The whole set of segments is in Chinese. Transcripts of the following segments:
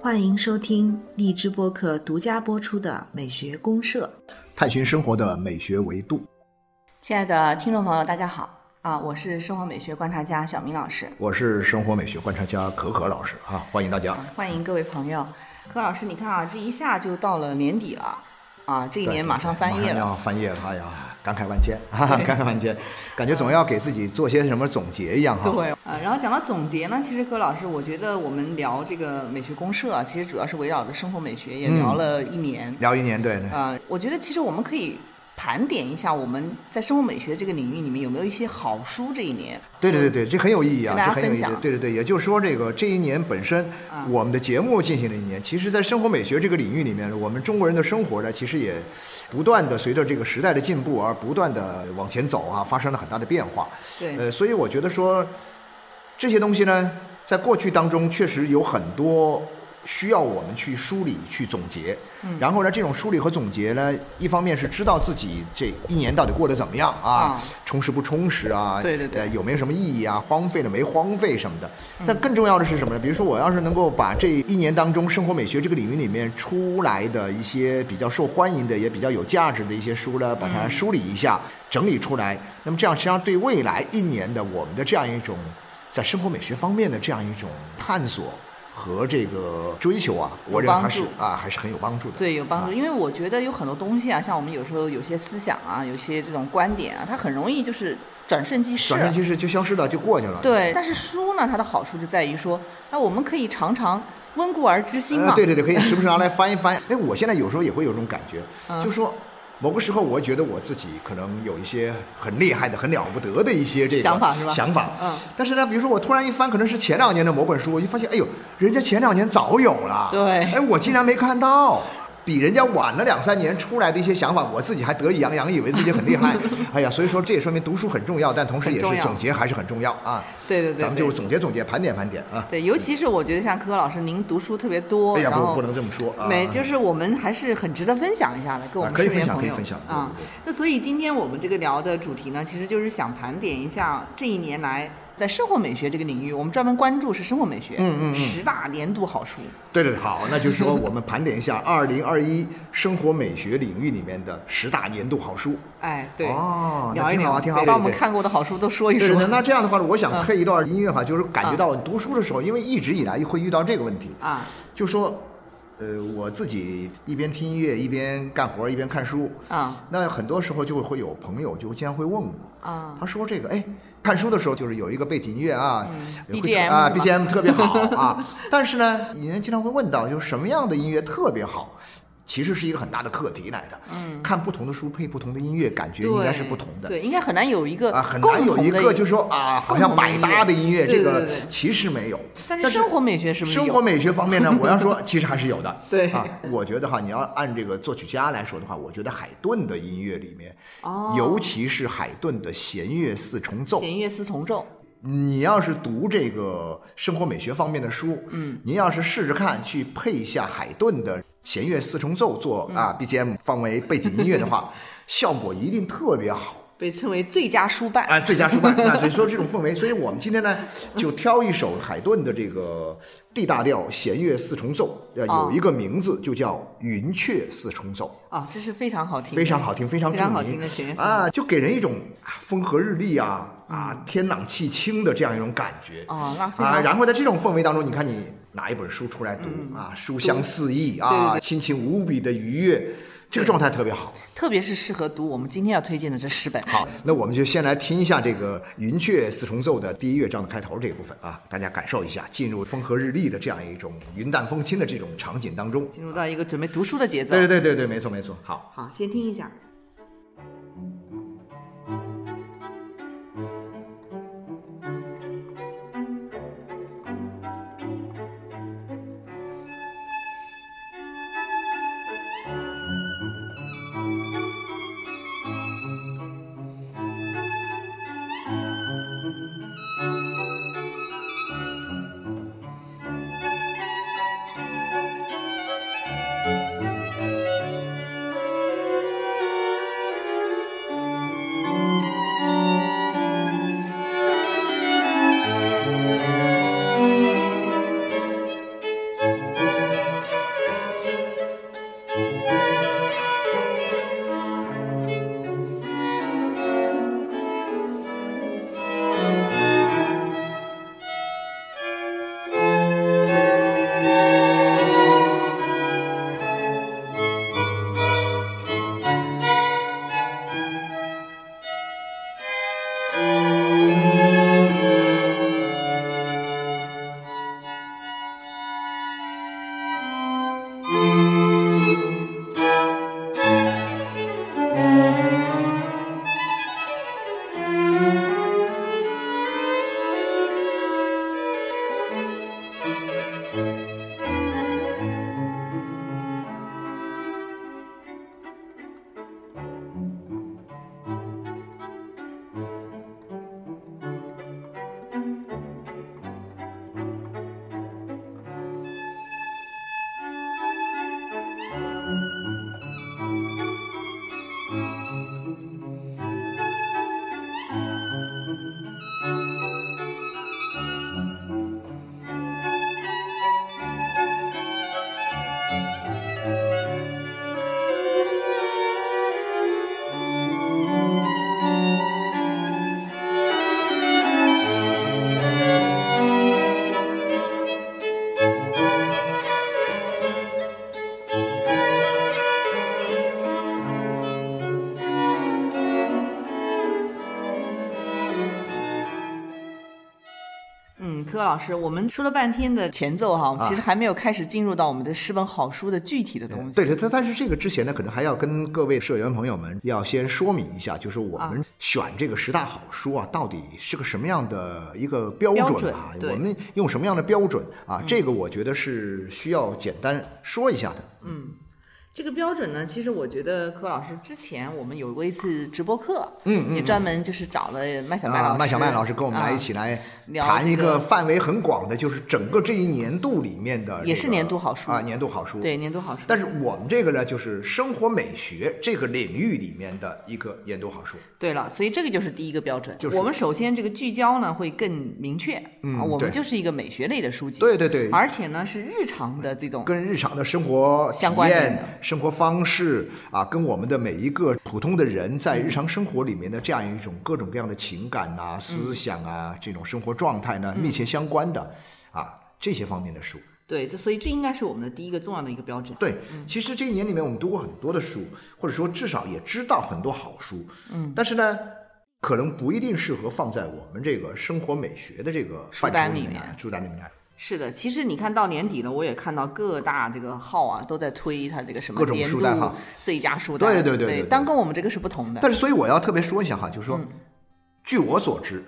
欢迎收听荔枝播客独家播出的《美学公社》，探寻生活的美学维度。亲爱的听众朋友，大家好啊！我是生活美学观察家小明老师，我是生活美学观察家可可老师啊，欢迎大家，欢迎各位朋友。可老师，你看啊，这一下就到了年底了啊，这一年马上翻页了，要翻页了，哎呀，感慨万千，感慨万千，感觉总要给自己做些什么总结一样哈。对呃，然后讲到总结呢，其实葛老师，我觉得我们聊这个美学公社，其实主要是围绕着生活美学，也聊了一年，聊一年，对对。啊，我觉得其实我们可以。盘点一下我们在生活美学这个领域里面有没有一些好书？这一年，对对对对，这很有意义啊，这很有意义。对对对，也就是说，这个这一年本身，我们的节目进行了一年，其实，在生活美学这个领域里面，我们中国人的生活呢，其实也不断的随着这个时代的进步而不断的往前走啊，发生了很大的变化。对，呃，所以我觉得说这些东西呢，在过去当中确实有很多。需要我们去梳理、去总结，然后呢，这种梳理和总结呢，一方面是知道自己这一年到底过得怎么样啊，充实不充实啊，对对对，有没有什么意义啊，荒废了没荒废什么的。但更重要的是什么呢？比如说，我要是能够把这一年当中生活美学这个领域里面出来的一些比较受欢迎的、也比较有价值的一些书呢，把它梳理一下、整理出来，那么这样实际上对未来一年的我们的这样一种在生活美学方面的这样一种探索。和这个追求啊，我认为还是啊，还是很有帮助的。对，有帮助，因为我觉得有很多东西啊，像我们有时候有些思想啊，有些这种观点啊，它很容易就是转瞬即逝，转瞬即逝就消失了，就过去了。对，但是书呢，它的好处就在于说，哎，我们可以常常温故而知新嘛。对对对，可以 时不时拿来翻一翻。哎，我现在有时候也会有这种感觉，就说。某个时候，我觉得我自己可能有一些很厉害的、很了不得的一些这个想法，是吧？想法，嗯。但是呢，比如说我突然一翻，可能是前两年的某本书，我就发现，哎呦，人家前两年早有了，对。哎，我竟然没看到。比人家晚了两三年出来的一些想法，我自己还得意洋洋，以为自己很厉害。哎呀，所以说这也说明读书很重要，但同时也是总结还是很重要啊。对对对，咱们就总结总结，盘点盘点啊。对，尤其是我觉得像柯老师，您读书特别多，哎呀，不不能这么说啊。没，就是我们还是很值得分享一下的，跟我们身边朋友。可以分享，可以分享啊。那所以今天我们这个聊的主题呢，其实就是想盘点一下这一年来。在生活美学这个领域，我们专门关注是生活美学，嗯嗯，十大年度好书。对对对，好，那就是说 我们盘点一下二零二一生活美学领域里面的十大年度好书。哎，对，哦，那挺好啊，挺好。把我们看过的好书都说一说。对那这样的话呢，我想配一段音乐哈，就是感觉到读书的时候，因为一直以来会遇到这个问题啊，就说，呃，我自己一边听音乐一边干活一边看书啊，那很多时候就会有朋友就经常会问我啊，他说这个哎。看书的时候就是有一个背景音乐啊，BGM 啊，BGM 特别好啊。但是呢，人经常会问到，就是什么样的音乐特别好？其实是一个很大的课题来的。嗯，看不同的书配不同的音乐，感觉应该是不同的。对，应该很难有一个啊，很难有一个就是说啊，好像百搭的音乐，这个其实没有。但是生活美学是不是？生活美学方面呢，我要说其实还是有的。对啊，我觉得哈，你要按这个作曲家来说的话，我觉得海顿的音乐里面，哦，尤其是海顿的弦乐四重奏。弦乐四重奏。你要是读这个生活美学方面的书，嗯，您要是试试看去配一下海顿的弦乐四重奏做啊 BGM 放为背景音乐的话，效果一定特别好，被称为最佳书伴。啊，最佳书伴。那所以说这种氛围，所以我们今天呢就挑一首海顿的这个 D 大调弦乐四重奏，呃，有一个名字就叫云雀四重奏。啊，这是非常好听，非常好听，非常著名的啊，就给人一种风和日丽啊。啊，天朗气清的这样一种感觉啊，啊，然后在这种氛围当中，你看你拿一本书出来读啊，书香四溢啊，心情无比的愉悦，这个状态特别好，特别是适合读我们今天要推荐的这十本。好，那我们就先来听一下这个云雀四重奏的第一乐章的开头这一部分啊，大家感受一下，进入风和日丽的这样一种云淡风轻的这种场景当中，进入到一个准备读书的节奏。对对对对对，没错没错。好，好，先听一下。嗯，老师，我们说了半天的前奏哈，啊其实还没有开始进入到我们的十本好书的具体的东西。对对，但但是这个之前呢，可能还要跟各位社员朋友们要先说明一下，就是我们选这个十大好书啊，到底是个什么样的一个标标准准啊？对我们用什么样的标准啊？这个我觉得是需要简单说一下的。这个标准呢，其实我觉得柯老师之前我们有过一次直播课，嗯也专门就是找了麦小麦老啊，师，麦小麦老师跟我们来啊一起来聊谈一个个范围很广的，就是整个这一年度里面的、也是年度好书啊，年度好书。对年度好书。但是我们这个呢，就是生活美学这个领域里面的一个年度好书。对了，所以这个就是第一个标准。就是我们首先这个聚焦呢会更明确，嗯啊，我们就是一个美学类的书籍，对对对，而且呢是日常的这种跟日常的生活相关联的、生活方式啊，跟我们的每一个普通的人在日常生活里面的这样一种各种各样的情感呐、嗯思想啊、这种生活状态呢，密切相关的啊这些方面的书。对，这所以这应该是我们的第一个重要的一个标准。对，其实这一年里面我们读过很多的书，或者说至少也知道很多好书，嗯，但是呢，可能不一定适合放在我们这个生活美学的这个范畴里面单里面书单里面来。是的，其实你看到年底了，我也看到各大这个号啊都在推它这个什么书单哈最佳书单，对对对对对但跟我们这个是不同的但是，所以我要特别说一下哈，就是说，据我所知，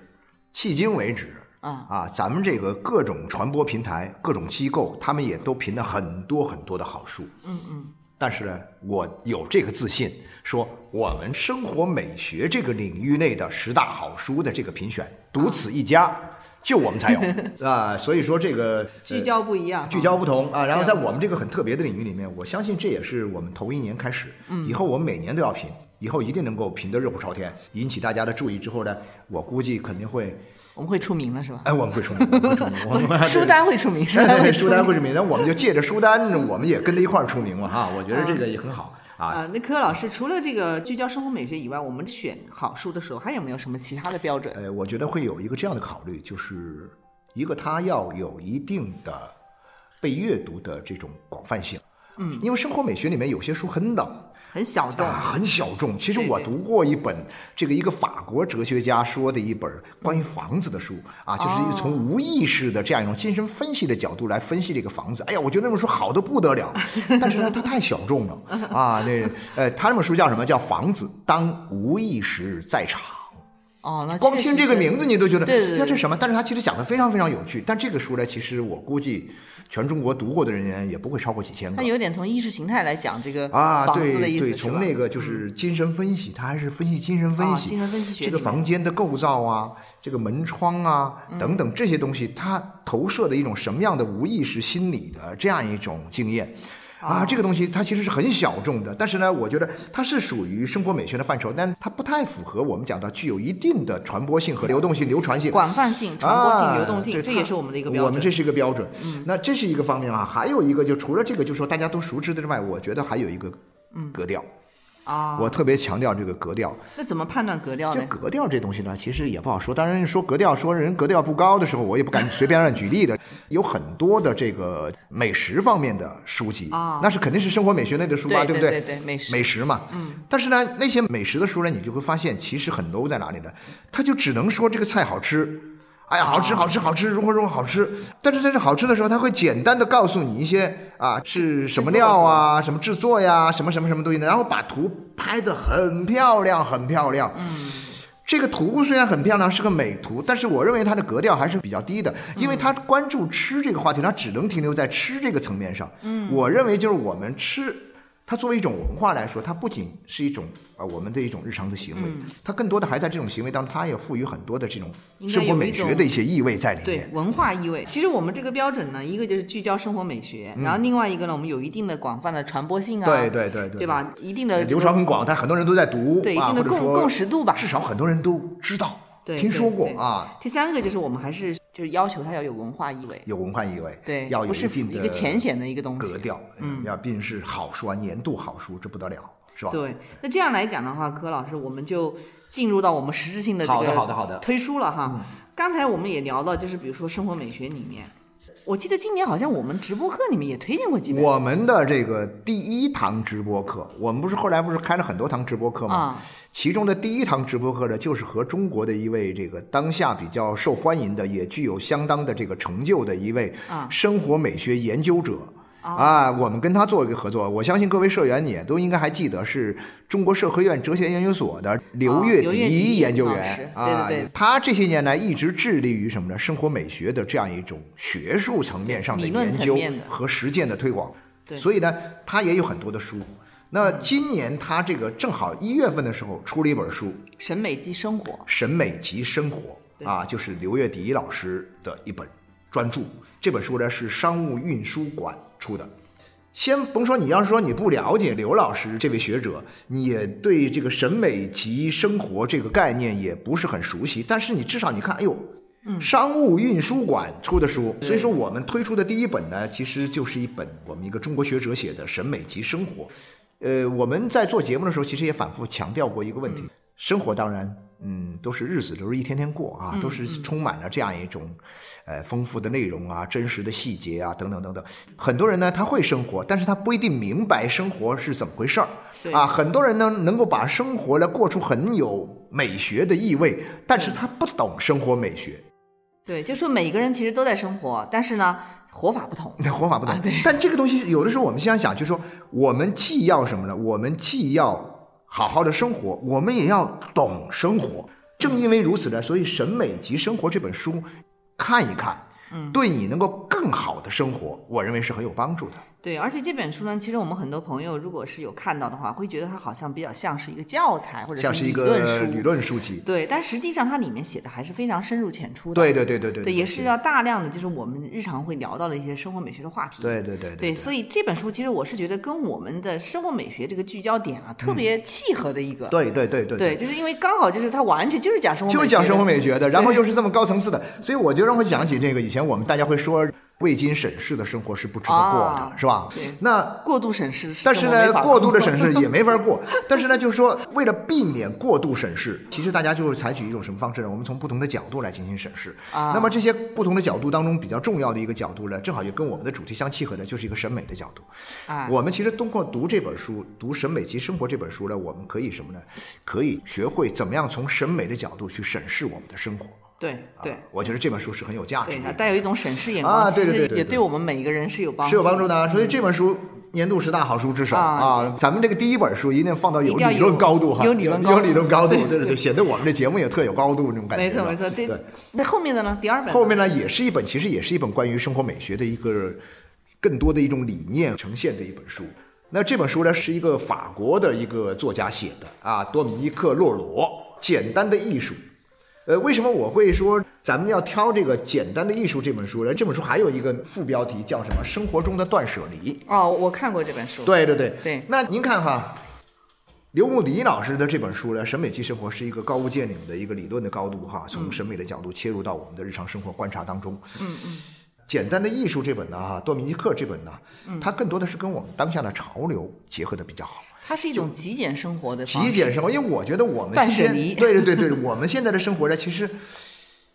迄今为止啊啊，咱们这个各种传播平台、各种机构，他们也都评了很多很多的好书。嗯嗯。但是呢，我有这个自信，说我们生活美学这个领域内的十大好书的这个评选，独此一家，就我们才有 啊。所以说这个聚焦不一样，聚焦不同啊。然后在我们这个很特别的领域里面，我相信这也是我们头一年开始，以后我们每年都要评，以后一定能够评得热火朝天，引起大家的注意之后呢，我估计肯定会，我们会出名了是吧？哎，我们会出名，我们会出名，我们 书单会出名，书单会出名。那我们就借着书单，我们也跟着一块儿出名了哈。我觉得这个也很好啊。啊，那柯老师除了这个聚焦生活美学以外，我们选好书的时候还有没有什么其他的标准？呃，我觉得会有一个这样的考虑，就是一个它要有一定的被阅读的这种广泛性。嗯，因为生活美学里面有些书很冷。很小众，啊，很小众。其实我读过一本这个一个法国哲学家说的一本关于房子的书啊，就是一个从无意识的这样一种精神分析的角度来分析这个房子。哎呀，我觉得那本书好的不得了，但是呢，它太小众了 啊。那呃，他那本书叫什么？叫《房子当无意识在场》。哦，那光听这个名字你都觉得，对对对呀这什么？但是他其实讲的非常非常有趣。但这个书呢，其实我估计全中国读过的人员也不会超过几千个它。有点从意识形态来讲这个啊，对对，从那个就是精神分析，它还是分析精神分析，啊精神分析学这个房间的构造啊，这个门窗啊嗯等等这些东西，它投射的一种什么样的无意识心理的这样一种经验。啊，这个东西它其实是很小众的，但是呢，我觉得它是属于生活美学的范畴，但它不太符合我们讲到具有一定的传播性和流动性、流传性。广泛性、传播性、啊流动性，对这也是我们的一个标准。我们这是一个标准。嗯那这是一个方面啊，还有一个就除了这个，就说大家都熟知的之外，我觉得还有一个格调。啊，我特别强调这个格调。那怎么判断格调呢？这格调这东西呢，其实也不好说。当然说格调，说人格调不高的时候，我也不敢随便乱举例的。有很多的这个美食方面的书籍啊那是肯定是生活美学类的书吧，对不对对对美食美食嘛。嗯。但是呢，那些美食的书呢，你就会发现，其实很 low 在哪里呢？他就只能说这个菜好吃。哎呀，好吃，好吃，好吃，如何如何好吃。但是在这好吃的时候，他会简单的告诉你一些啊是什么料啊，什么制作呀，什么什么什么东西的，然后把图拍得很漂亮，很漂亮。嗯。这个图虽然很漂亮，是个美图，但是我认为它的格调还是比较低的，因为它关注吃这个话题，它只能停留在吃这个层面上。嗯，我认为就是我们吃。它作为一种文化来说，它不仅是一种呃我们的一种日常的行为，它更多的还在这种行为当中，它也赋予很多的这种生活美学的一些意味在里面。对文化意味。其实我们这个标准呢，一个就是聚焦生活美学，然后另外一个呢，我们有一定的广泛的传播性啊，对对对对对吧？一定的流传很广，但很多人都在读对一啊，定的共共识度吧至少很多人都知道、对听说过啊，第三个就是我们还是就是要求它要有文化意味，有文化意味，对，要有一定的一个浅显的一个东西格。调，嗯，要毕竟是好书啊，年度好书，这不得了，是吧？对，那这样来讲的话，柯老师，我们就进入到我们实质性的这好的个好的好的嗯推书了哈。刚才我们也聊到，就是比如说生活美学里面，我记得今年好像我们直播课里面也推荐过几本我们的这个第一堂直播课，我们不是后来不是开了很多堂直播课吗？啊其中的第一堂直播课呢，就是和中国的一位这个当下比较受欢迎的，也具有相当的这个成就的一位啊生活美学研究者。啊，我们跟他做一个合作，我相信各位社员也都应该还记得，是中国社科院哲学研究所的刘月迪迪研究员对对啊，他这些年来一直致力于什么呢？生活美学的这样一种学术层面上的研究和实践的推广。对所以呢，他也有很多的书。那今年他这个正好一月份的时候出了一本书，审美及生活，审美及生活啊，就是刘月迪老师的一本专注。这本书呢是商务运输馆出的。先甭说，你要是说你不了解刘老师这位学者，你也对这个审美及生活这个概念也不是很熟悉，但是你至少你看，哎呦，商务运输馆出的书，所以说我们推出的第一本呢，其实就是一本我们一个中国学者写的《审美及生活》。呃，我们在做节目的时候，其实也反复强调过一个问题：生活当然，嗯，都是日子都是一天天过啊，都是充满了这样一种，呃，丰富的内容啊，真实的细节啊，等等等等。很多人呢，他会生活，但是他不一定明白生活是怎么回事儿。对啊，很多人呢能够把生活呢过出很有美学的意味，但是他不懂生活美学。对，就说每个人其实都在生活，但是呢，活法不同。那活法不同。啊对但这个东西有的时候我们想想，就是说，我们既要什么呢？我们既要好好的生活，我们也要懂生活。正因为如此呢，所以《审美及生活》这本书看一看，嗯，对你能够更好的生活，我认为是很有帮助的。对，而且这本书呢，其实我们很多朋友如果是有看到的话，会觉得它好像比较像是一个教材或者像是一理论书。个理论书籍。对，但实际上它里面写的还是非常深入浅出的。对对对对对对，也是要大量的就是我们日常会聊到的一些生活美学的话题。对对对对，所以这本书其实我是觉得跟我们的生活美学这个聚焦点啊，特别契合的一个。嗯对对对对对，就是因为刚好就是它完全就是讲生活就是讲生活美学的，然后又是这么高层次的，所以我就让我想起这个以前我们大家会说未经审视的生活是不值得过的，啊是吧对？那过度审视，但是呢，过度的审视，视也没法过。但是呢，就是说，为了避免过度审视，其实大家就是采取一种什么方式呢？我们从不同的角度来进行审视。啊那么这些不同的角度当中，比较重要的一个角度呢，正好也跟我们的主题相契合的，就是一个审美的角度。啊我们其实通过读这本书，读《审美及生活》这本书呢，我们可以什么呢？可以学会怎么样从审美的角度去审视我们的生活。对对啊我觉得这本书是很有价值对，它的。带有一种审视眼光，啊对对其实对也对我们每一个人是有帮助是有帮助的。的，所以这本书年度十大好书之首啊啊！咱们这个第一本书一定放到有理论高度哈，有理论高度有理论高度，对对对对，显得我们这节目也特有高度那种感觉。没错没错，对对。那后面的呢？第二本后面呢，也是一本，其实也是一本关于生活美学的一个更多的一种理念呈现的一本书。那这本书呢，是一个法国的一个作家写的啊，多米尼克·洛罗，《简单的艺术》。呃，为什么我会说咱们要挑这个《简单的艺术》这本书呢？这本书还有一个副标题叫什么？生活中的断舍离。哦，我看过这本书。对对对对那您看哈，刘牧迪老师的这本书呢，《审美即生活》是一个高屋建瓴的一个理论的高度哈，从审美的角度切入到我们的日常生活观察当中。嗯嗯。简单的艺术这本呢，哈，多米尼克这本呢，嗯它更多的是跟我们当下的潮流结合的比较好。它是一种极简生活的极简生活，因为我觉得我们今天断舍离对对对对，我们现在的生活呢，其实，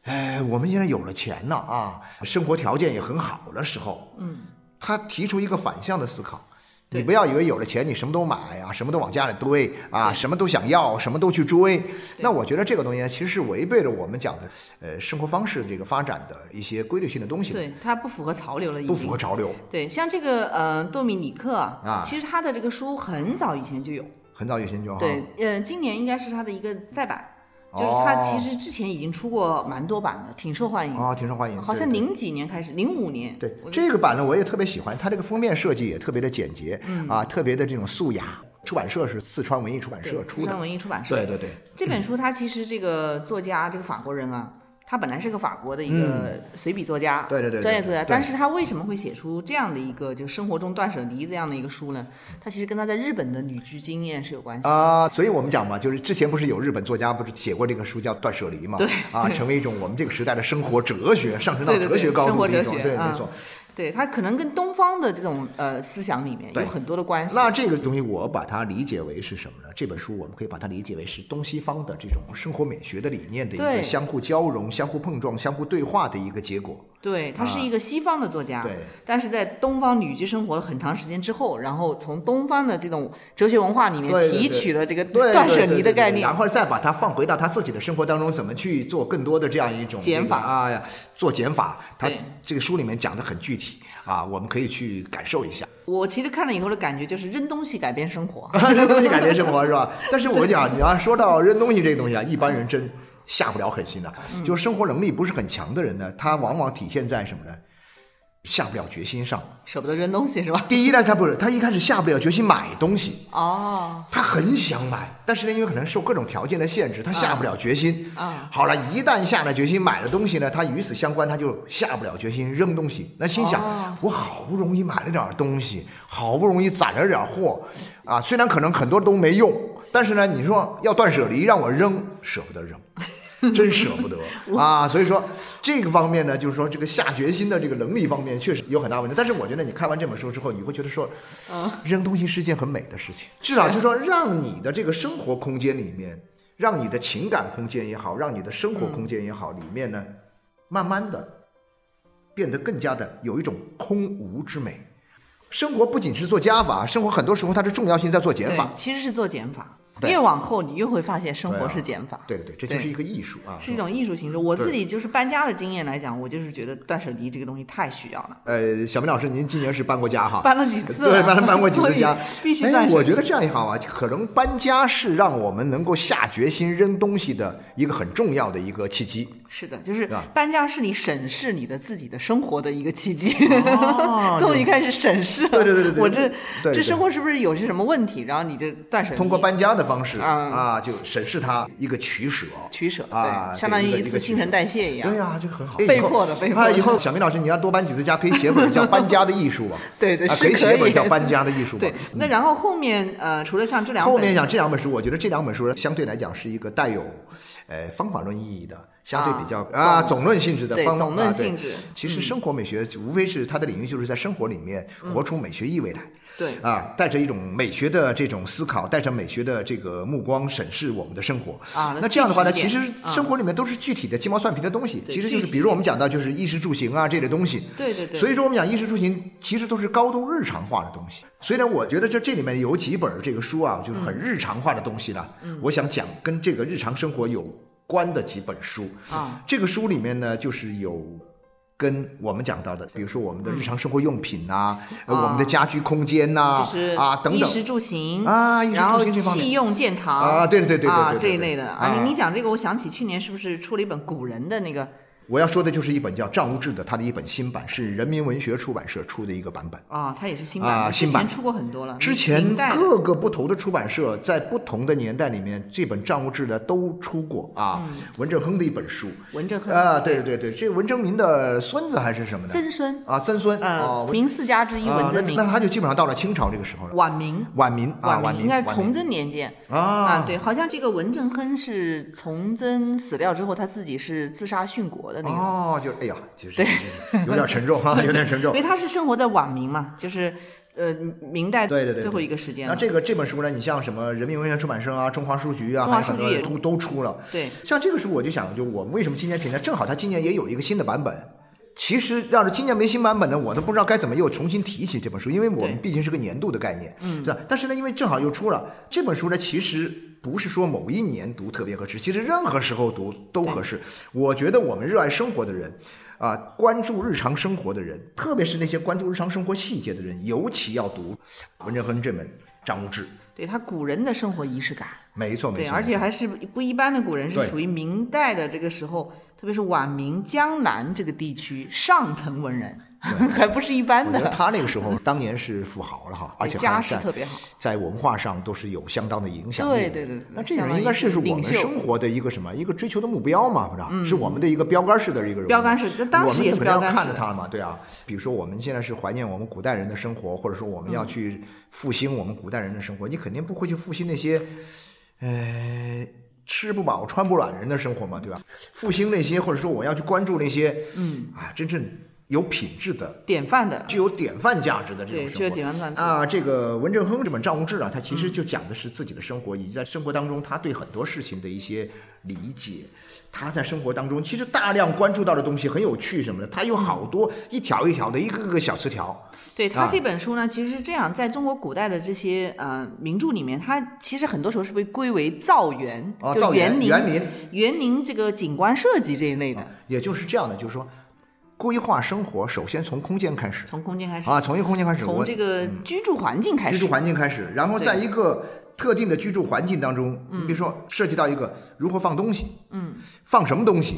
哎，我们现在有了钱了啊，生活条件也很好的时候，嗯，他提出一个反向的思考。你不要以为有了钱你什么都买啊，什么都往家里堆啊，什么都想要，什么都去追。那我觉得这个东西，其实是违背了我们讲的呃生活方式这个发展的一些规律性的东西，对，它不符合潮流了，已不符合潮流。对，像这个呃，多米尼克啊其实他的这个书很早以前就有，很早以前就有对，呃，今年应该是他的一个再版。就是它哦其实之前已经出过蛮多版的，挺受欢迎。啊，挺受欢迎。好像零几年开始，零五年。对这个版呢，我也特别喜欢，它这个封面设计也特别的简洁，嗯啊，特别的这种素雅。出版社是四川文艺出版社出的四川，文艺出版社。对对对，这本书它其实这个作家这个法国人啊，他本来是个法国的一个随笔作家，嗯对对对对专业作家，但是他为什么会写出这样的一个就生活中断舍离这样的一个书呢？他其实跟他在日本的旅居经验是有关系的。啊、所以我们讲嘛，就是之前不是有日本作家不是写过这个书叫《断舍离》嘛？对啊，成为一种我们这个时代的生活哲学，上升到哲学高度的一种，对，哲学嗯没错。对他可能跟东方的这种呃思想里面有很多的关系。那这个东西我把它理解为是什么呢？这本书我们可以把它理解为是东西方的这种生活美学的理念的一个相互交融、相互碰撞、相互对话的一个结果。对，他是一个西方的作家，啊对。但是在东方旅居生活了很长时间之后，然后从东方的这种哲学文化里面提取了这个断舍离的概念。然。后再把它放回到他自己的生活当中，怎么去做更多的这样一种减法。这个啊呀，做减法。他这个书里面讲的很具体啊，我们可以去感受一下。我其实看了以后的感觉就是扔东西改变生活。扔东西改变生活是吧？但是我讲，你要说到扔东西这个东西啊，一般人真下不了狠心的、嗯就是生活能力不是很强的人呢，他往往体现在什么呢？下不了决心上。舍不得扔东西是吧？第一呢，他不是，他一开始下不了决心买东西，哦，他很想买，但是呢，因为可能受各种条件的限制，他下不了决心。啊好了，一旦下了决心买了东西呢，他与此相关，他就下不了决心扔东西。那心想，哦我好不容易买了点东西，好不容易攒了点货，啊，虽然可能很多都没用，但是呢，你说要断舍离，让我扔，舍不得扔。真舍不得啊！所以说这个方面呢，就是说这个下决心的这个能力方面确实有很大问题。但是我觉得你看完这本书之后，你会觉得说，扔东西是一件很美的事情，至少就是说让你的这个生活空间里面，让你的情感空间也好，让你的生活空间也好，里面呢，慢慢的变得更加的有一种空无之美。生活不仅是做加法，生活很多时候它的重要性在做减法，。其实是做减法。对越往后，你越会发现生活是减法。对对对，这就是一个艺术啊，是一种艺术形式。我自己就是搬家的经验来讲，我就是觉得断舍离这个东西太需要了。呃，小明老师，您今年是搬过家哈？搬了几次了对，搬了搬过几次家，必须哎断舍离我觉得这样也好啊，可能搬家是让我们能够下决心扔东西的一个很重要的一个契机。是的，就是搬家是你审视你的自己的生活的一个契机。哦 从一开始审视了，对对对对对我这这生活是不是有些什么问题？然后你就断舍离，通过搬家的方式嗯啊，就审视它一个取舍。取舍，啊对，相当于一次新陈代谢一样。对呀、就很好。被迫的被迫的啊，以后小明老师，你要多搬几次家，可以写本叫 《搬家的艺术》啊。对对啊，可以写本叫《搬家的艺术》嘛对。，那然后后面呃，除了像这两本，后面讲这两本书，我觉得这两本书相对来讲是一个带有，呃，方法论意义的，相对比较啊啊总总论性质的方对总论啊对性质其实生活美学无非是它的领域，就是在生活里面活出美学意味来。对啊，带着一种美学的这种思考，带着美学的这个目光审视我们的生活啊那那这样的话呢，其实啊生活里面都是具体的鸡毛蒜皮的东西。其实就是比如我们讲到就是衣食住行啊这类东西。对对对所以说我们讲衣食住行，其实都是高度日常化的东西。所以呢，我觉得这这里面有几本这个书啊，就是很日常化的东西呢。嗯我想讲跟这个日常生活有关的几本书。啊。这个书里面呢，就是有。跟我们讲到的，比如说我们的日常生活用品呐、我们的家居空间呐、就是啊等等。衣食住行啊然后器用建藏啊对对对对对啊对对这一类的。啊你你讲这个，我想起去年是不是出了一本古人的那个我要说的就是一本叫《账务志》的，它的一本新版，是人民文学出版社出的一个版本。啊，它也是新版，啊新版。出过很多了，之前各个不同的出版社在不同的年代里面，这本账务志的都出过啊。文正亨的一本书，文正亨啊，对对对，这个文征明的孙子还是什么的？曾孙，啊，曾孙呃哦，，明四家之一啊文征明。那，那他就基本上到了清朝这个时候了。晚明。晚明啊，晚明应该是崇祯年间。啊，对，好像这个文正亨是崇祯死掉之后，他自己是自杀殉国的那个，哦，就哎呀，就是有点沉重啊，有点沉重 因为。他是生活在晚明嘛，就是呃明代对对对，最后一个时间了。那这个这本书呢，你像什么人民文学出版社啊、中华书局啊，中华还有很多书局也都都出了。对，像这个书，我就想，就我们为什么今年评价，正好它今年也有一个新的版本。其实要是今年没新版本呢，我都不知道该怎么又重新提起这本书，因为我们毕竟是个年度的概念，嗯，是吧？但是呢，因为正好又出了这本书呢，其实不是说某一年读特别合适，其实任何时候读都合适。我觉得我们热爱生活的人，啊，关注日常生活的人，特别是那些关注日常生活细节的人，尤其要读文正亨这本《张无志》对他古人的生活仪式感，没错没，错，对而且还是不一般的古人，是属于明代的这个时候，特别是晚明江南这个地区上层文人，还不是一般的，他那个时候当年是富豪了哈，而且家世特别好。在文化上都是有相当的影响。对对对对那这种相当于人应该是是我们生活的一个什么一个追求的目标嘛，不是？是我们的一个标杆式的一个人物。标杆式那当时也是我们肯定要标杆式的看着他嘛，对啊。比如说我们现在是怀念我们古代人的生活，或者说我们要嗯去复兴我们古代人的生活，你肯定不会去复兴那些，呃。吃不饱穿不暖人的生活嘛，对吧？复兴那些，或者说我要去关注那些，嗯啊，真正有品质的典范的，具有典范价值的这种生活啊。这个文正亨这本《账务志》啊，他其实就讲的是自己的生活，以及在生活当中他对很多事情的一些理解。他在生活当中其实大量关注到的东西很有趣什么的，他有好多一条一条的一个个小词条。啊对他这本书呢，其实是这样，在中国古代的这些呃名著里面，它其实很多时候是被归为造园，就园林、园园林园林这个景观设计这一类的，也就是这样的，就是说，规划生活首先从空间开始从空间开始，啊，从一个空间开始，我从这个居住环境开始，居住环境开始，然后在一个特定的居住环境当中，你比如说涉及到一个如何放东西，嗯，放什么东西，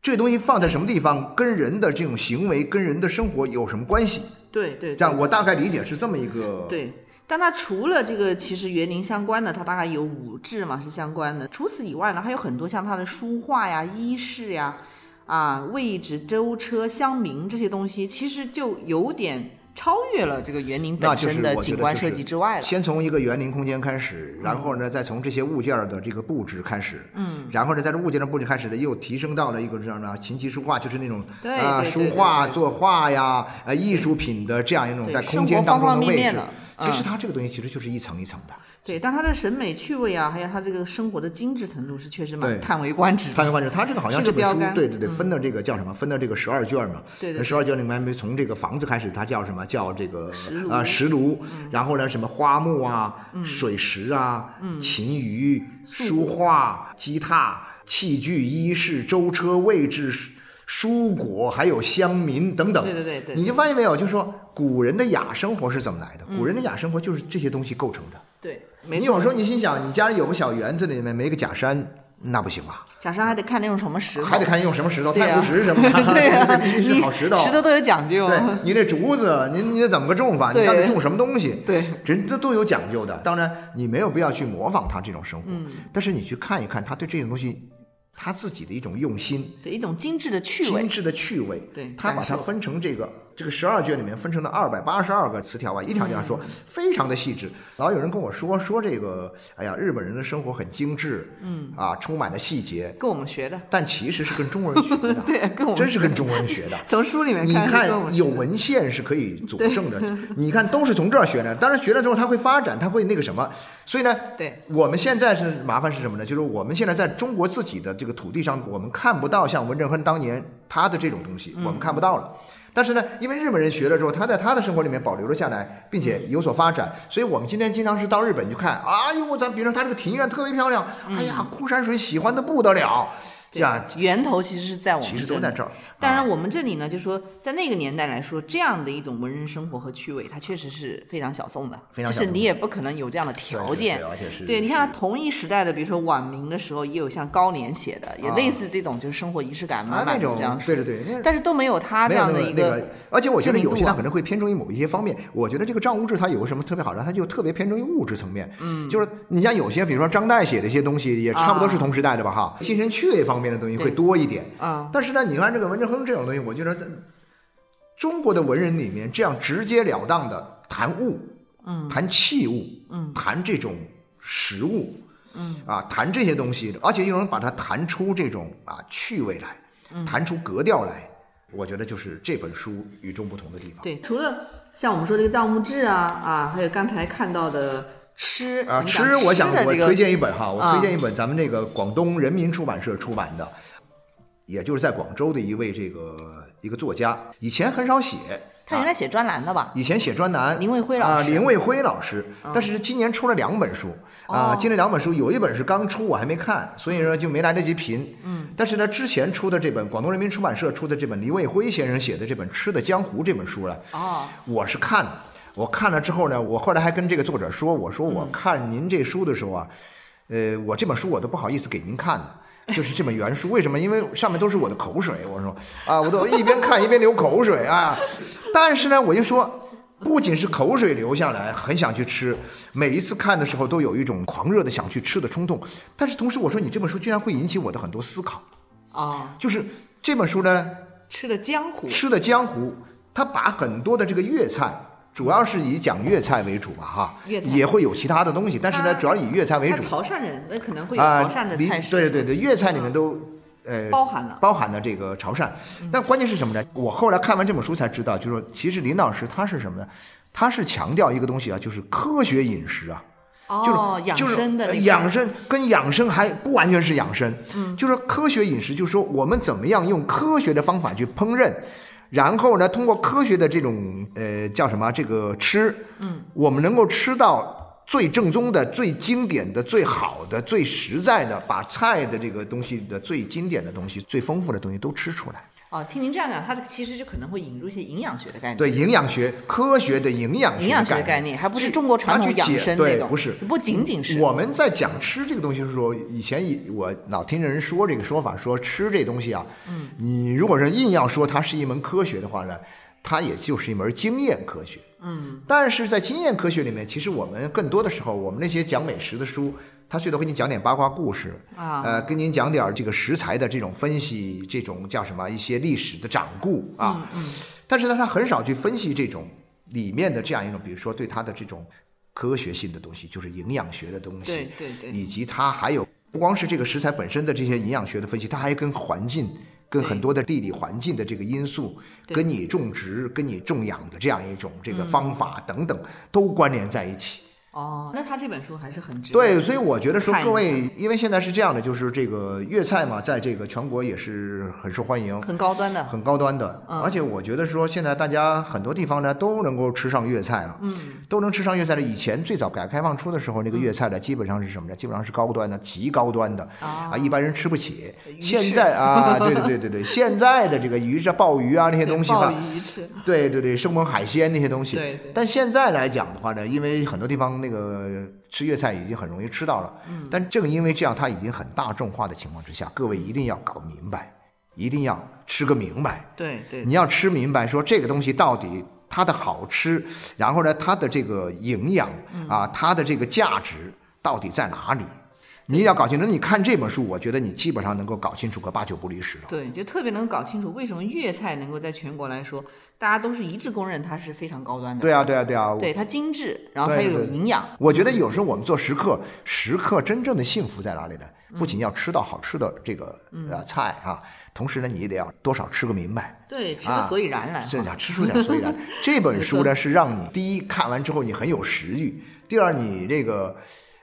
这东西放在什么地方，跟人的这种行为、跟人的生活有什么关系？对对，这样我大概理解是这么一个。对。但它除了这个，其实园林相关的，它大概有五志嘛是相关的。除此以外呢，还有很多像它的书画呀、衣饰呀、啊位置、舟车、乡民这些东西，其实就有点超越了这个园林本身的景观设计之外了。先从一个园林空间开始，然后呢，再从这些物件儿的这个布置开始，嗯，然后呢，在这物件的布置开始呢，又提升到了一个这样的琴棋书画，就是那种对啊、书画、作画呀，呃，艺术品的这样一种在空间当中生活方方面位置。其实嗯它这个东西其实就是一层一层的。对，但它的审美趣味啊，还有它这个生活的精致程度，是确实蛮叹为观止的。探员观止，它这个好像这本书，对对对，嗯分的这个叫什么？分的这个十二卷嘛。对对对十二卷里面从这个房子开始，它叫什么？叫这个石炉啊石炉，嗯然后呢什么花木啊、水石啊、琴鱼、书画、鸡榻、器具、衣饰、舟车、位置。蔬果还有乡民等等，对对对对你就发现没有？就是说古人的雅生活是怎么来的？嗯古人的雅生活就是这些东西构成的。对。你有时候你心想，你家里有个小园子里面没个假山，那不行吧？假山还得看那种什么石头，还得看用什么石头，太湖石什么的，对啊 必须是好石头。石头都有讲究。对你这竹子，你你得怎么个种法？你到底种什么东西？对，人这都有讲究的。当然，你没有必要去模仿他这种生活，嗯但是你去看一看他对这种东西，他自己的一种用心、对一种精致的趣味精。致的趣味。对他把它分成这个这个十二卷里面分成了二百八十二个词条啊，一条一条说，嗯非常的细致。老有人跟我说说这个，哎呀，日本人的生活很精致，嗯啊，充满了细节。跟我们学的，但其实是跟中国人学的，对跟我们真是跟中国人学的。从书里面你看有文献是可以佐证的，你看都是从这儿学的。当然学了之后他会发展，他会那个什么，所以呢，对我们现在是麻烦是什么呢？就是我们现在在中国自己的这个土地上，我们看不到像文正亨当年他的这种东西，嗯我们看不到了。但是呢，因为日本人学了之后，他在他的生活里面保留了下来，并且有所发展，所以我们今天经常是到日本去看，哎呦，咱比如说他这个庭院特别漂亮，哎呀，枯山水喜欢的不得了，这样源头其实是在我们都在这儿。当然，啊我们这里呢，就说在那个年代来说，这样的一种文人生活和趣味，它确实是非常小众的，非常就是你也不可能有这样的条对对件对。而且是对，你看同一时代的，比如说晚明的时候，也有像高廉写的，也啊类似这种就是生活仪式感满他那种满的这样，对对对，但是都没有他这样的一那个那个，而且我觉得有些他可能会偏重于某一些方面。我觉得这个账务志它有个什么特别好的，它就特别偏重于物质层面。嗯，就是你像有些，比如说张岱写的一些东西，也差不多是同时代的吧，哈，精神趣味方面的东西会多一点。啊，但是呢，你看这个文正亨这种东西，我觉得在中国的文人里面，这样直截了当的谈物，嗯，谈器物，嗯，谈这种实物，嗯，啊，谈这些东西，而且又能把它谈出这种啊趣味来，嗯。谈出格调来，我觉得就是这本书与众不同的地方。对，除了像我们说这个造墓志啊啊，还有刚才看到的吃啊，吃，我想我推荐一本哈，我啊推荐一本咱们这个广东人民出版社出版的，也就是在广州的一位这个一个作家，以前很少写，啊他原来写专栏的吧？以前写专栏，林卫辉老师啊，师林卫辉老师，但是今年出了两本书啊，哦今年两本书有一本是刚出，我还没看，所以说就没来得及评。嗯，但是呢，之前出的这本广东人民出版社出的这本林卫辉先生写的这本《吃的江湖》这本书呢，哦，我是看了。我看了之后呢，我后来还跟这个作者说，我说我看您这书的时候啊，呃，我这本书我都不好意思给您看的，就是这本原书，为什么？因为上面都是我的口水，我说啊，我都一边看一边流口水啊。但是呢，我就说，不仅是口水流下来，很想去吃，每一次看的时候都有一种狂热的想去吃的冲动。但是同时，我说你这本书居然会引起我的很多思考，啊，就是这本书呢，吃的江湖，吃的江湖，他把很多的这个粤菜，主要是以讲粤菜为主吧，哈，也会有其他的东西，但是呢，主要以粤菜为主。潮汕人那可能会有啊潮汕的菜式，对对对对，粤菜里面都呃包含了。包含了这个潮汕，但关键是什么呢？我后来看完这本书才知道，就是说，其实林老师他是什么呢？他是强调一个东西啊，就是科学饮食啊。就是养生的那个养生跟养生还不完全是养生，嗯，就是科学饮食，就是说我们怎么样用科学的方法去烹饪，然后呢，通过科学的这种呃叫什么这个吃，嗯，我们能够吃到最正宗的、最经典的、最好的、最实在的，把菜的这个东西的最经典的东西、最丰富的东西都吃出来。哦，听您这样讲，它其实就可能会引入一些营养学的概念。对营养学、科学的营养学营养学概的概念，还不是中国传统养生那种，不是，不仅仅是我们在讲吃这个东西的时候，以前我老听着人说这个说法，说吃这东西啊，嗯，你如果是硬要说它是一门科学的话呢，它也就是一门经验科学，嗯，但是在经验科学里面，其实我们更多的时候，我们那些讲美食的书，他最多给你讲点八卦故事啊。呃，跟您讲点儿这个食材的这种分析，这种叫什么一些历史的掌故啊，嗯，但是呢，他很少去分析这种里面的这样一种，比如说对它的这种科学性的东西，就是营养学的东西，对对对。以及它还有不光是这个食材本身的这些营养学的分析，它还跟环境。跟很多的地理环境的这个因素，跟你种植、跟你种养的这样一种这个方嗯。法等等，都关联在一起。哦，那他这本书还是很值得对，所以我觉得说各位，因为现在是这样的，就是这个粤菜嘛，在这个全国也是很受欢迎，很高端的，很高端的。嗯而且我觉得说，现在大家很多地方呢都能够吃上粤菜了，嗯，都能吃上粤菜了。以前最早改革开放初的时候，那个粤菜呢，基本上是什么呢？基本上是高端的，极高端的啊啊，一般人吃不起。现在啊，对对对对对，现在的这个鱼是鲍鱼啊那些东西鲍哈，鱼翅，对对对，生猛海鲜那些东西。但现在来讲的话呢，因为很多地方那个吃粤菜已经很容易吃到了，嗯。但正因为这样，它已经很大众化的情况之下，各位一定要搞明白，一定要吃个明白。对对你要吃明白，说这个东西到底它的好吃，然后呢，它的这个营养嗯啊，它的这个价值到底在哪里？你要搞清楚。你看这本书，我觉得你基本上能够搞清楚个八九不离十了。对，就特别能搞清楚为什么粤菜能够在全国来说，大家都是一致公认它是非常高端的。对啊，对啊，对啊。对它精致，然后它又有营养。我觉得有时候我们做食客，食客真正的幸福在哪里呢？不仅要吃到好吃的这个呃菜啊，同时呢，你也得要多少吃个明白。对，吃个啊所以然来。这讲吃出点所以然。这本书呢是让你第一看完之后你很有食欲，第二你这个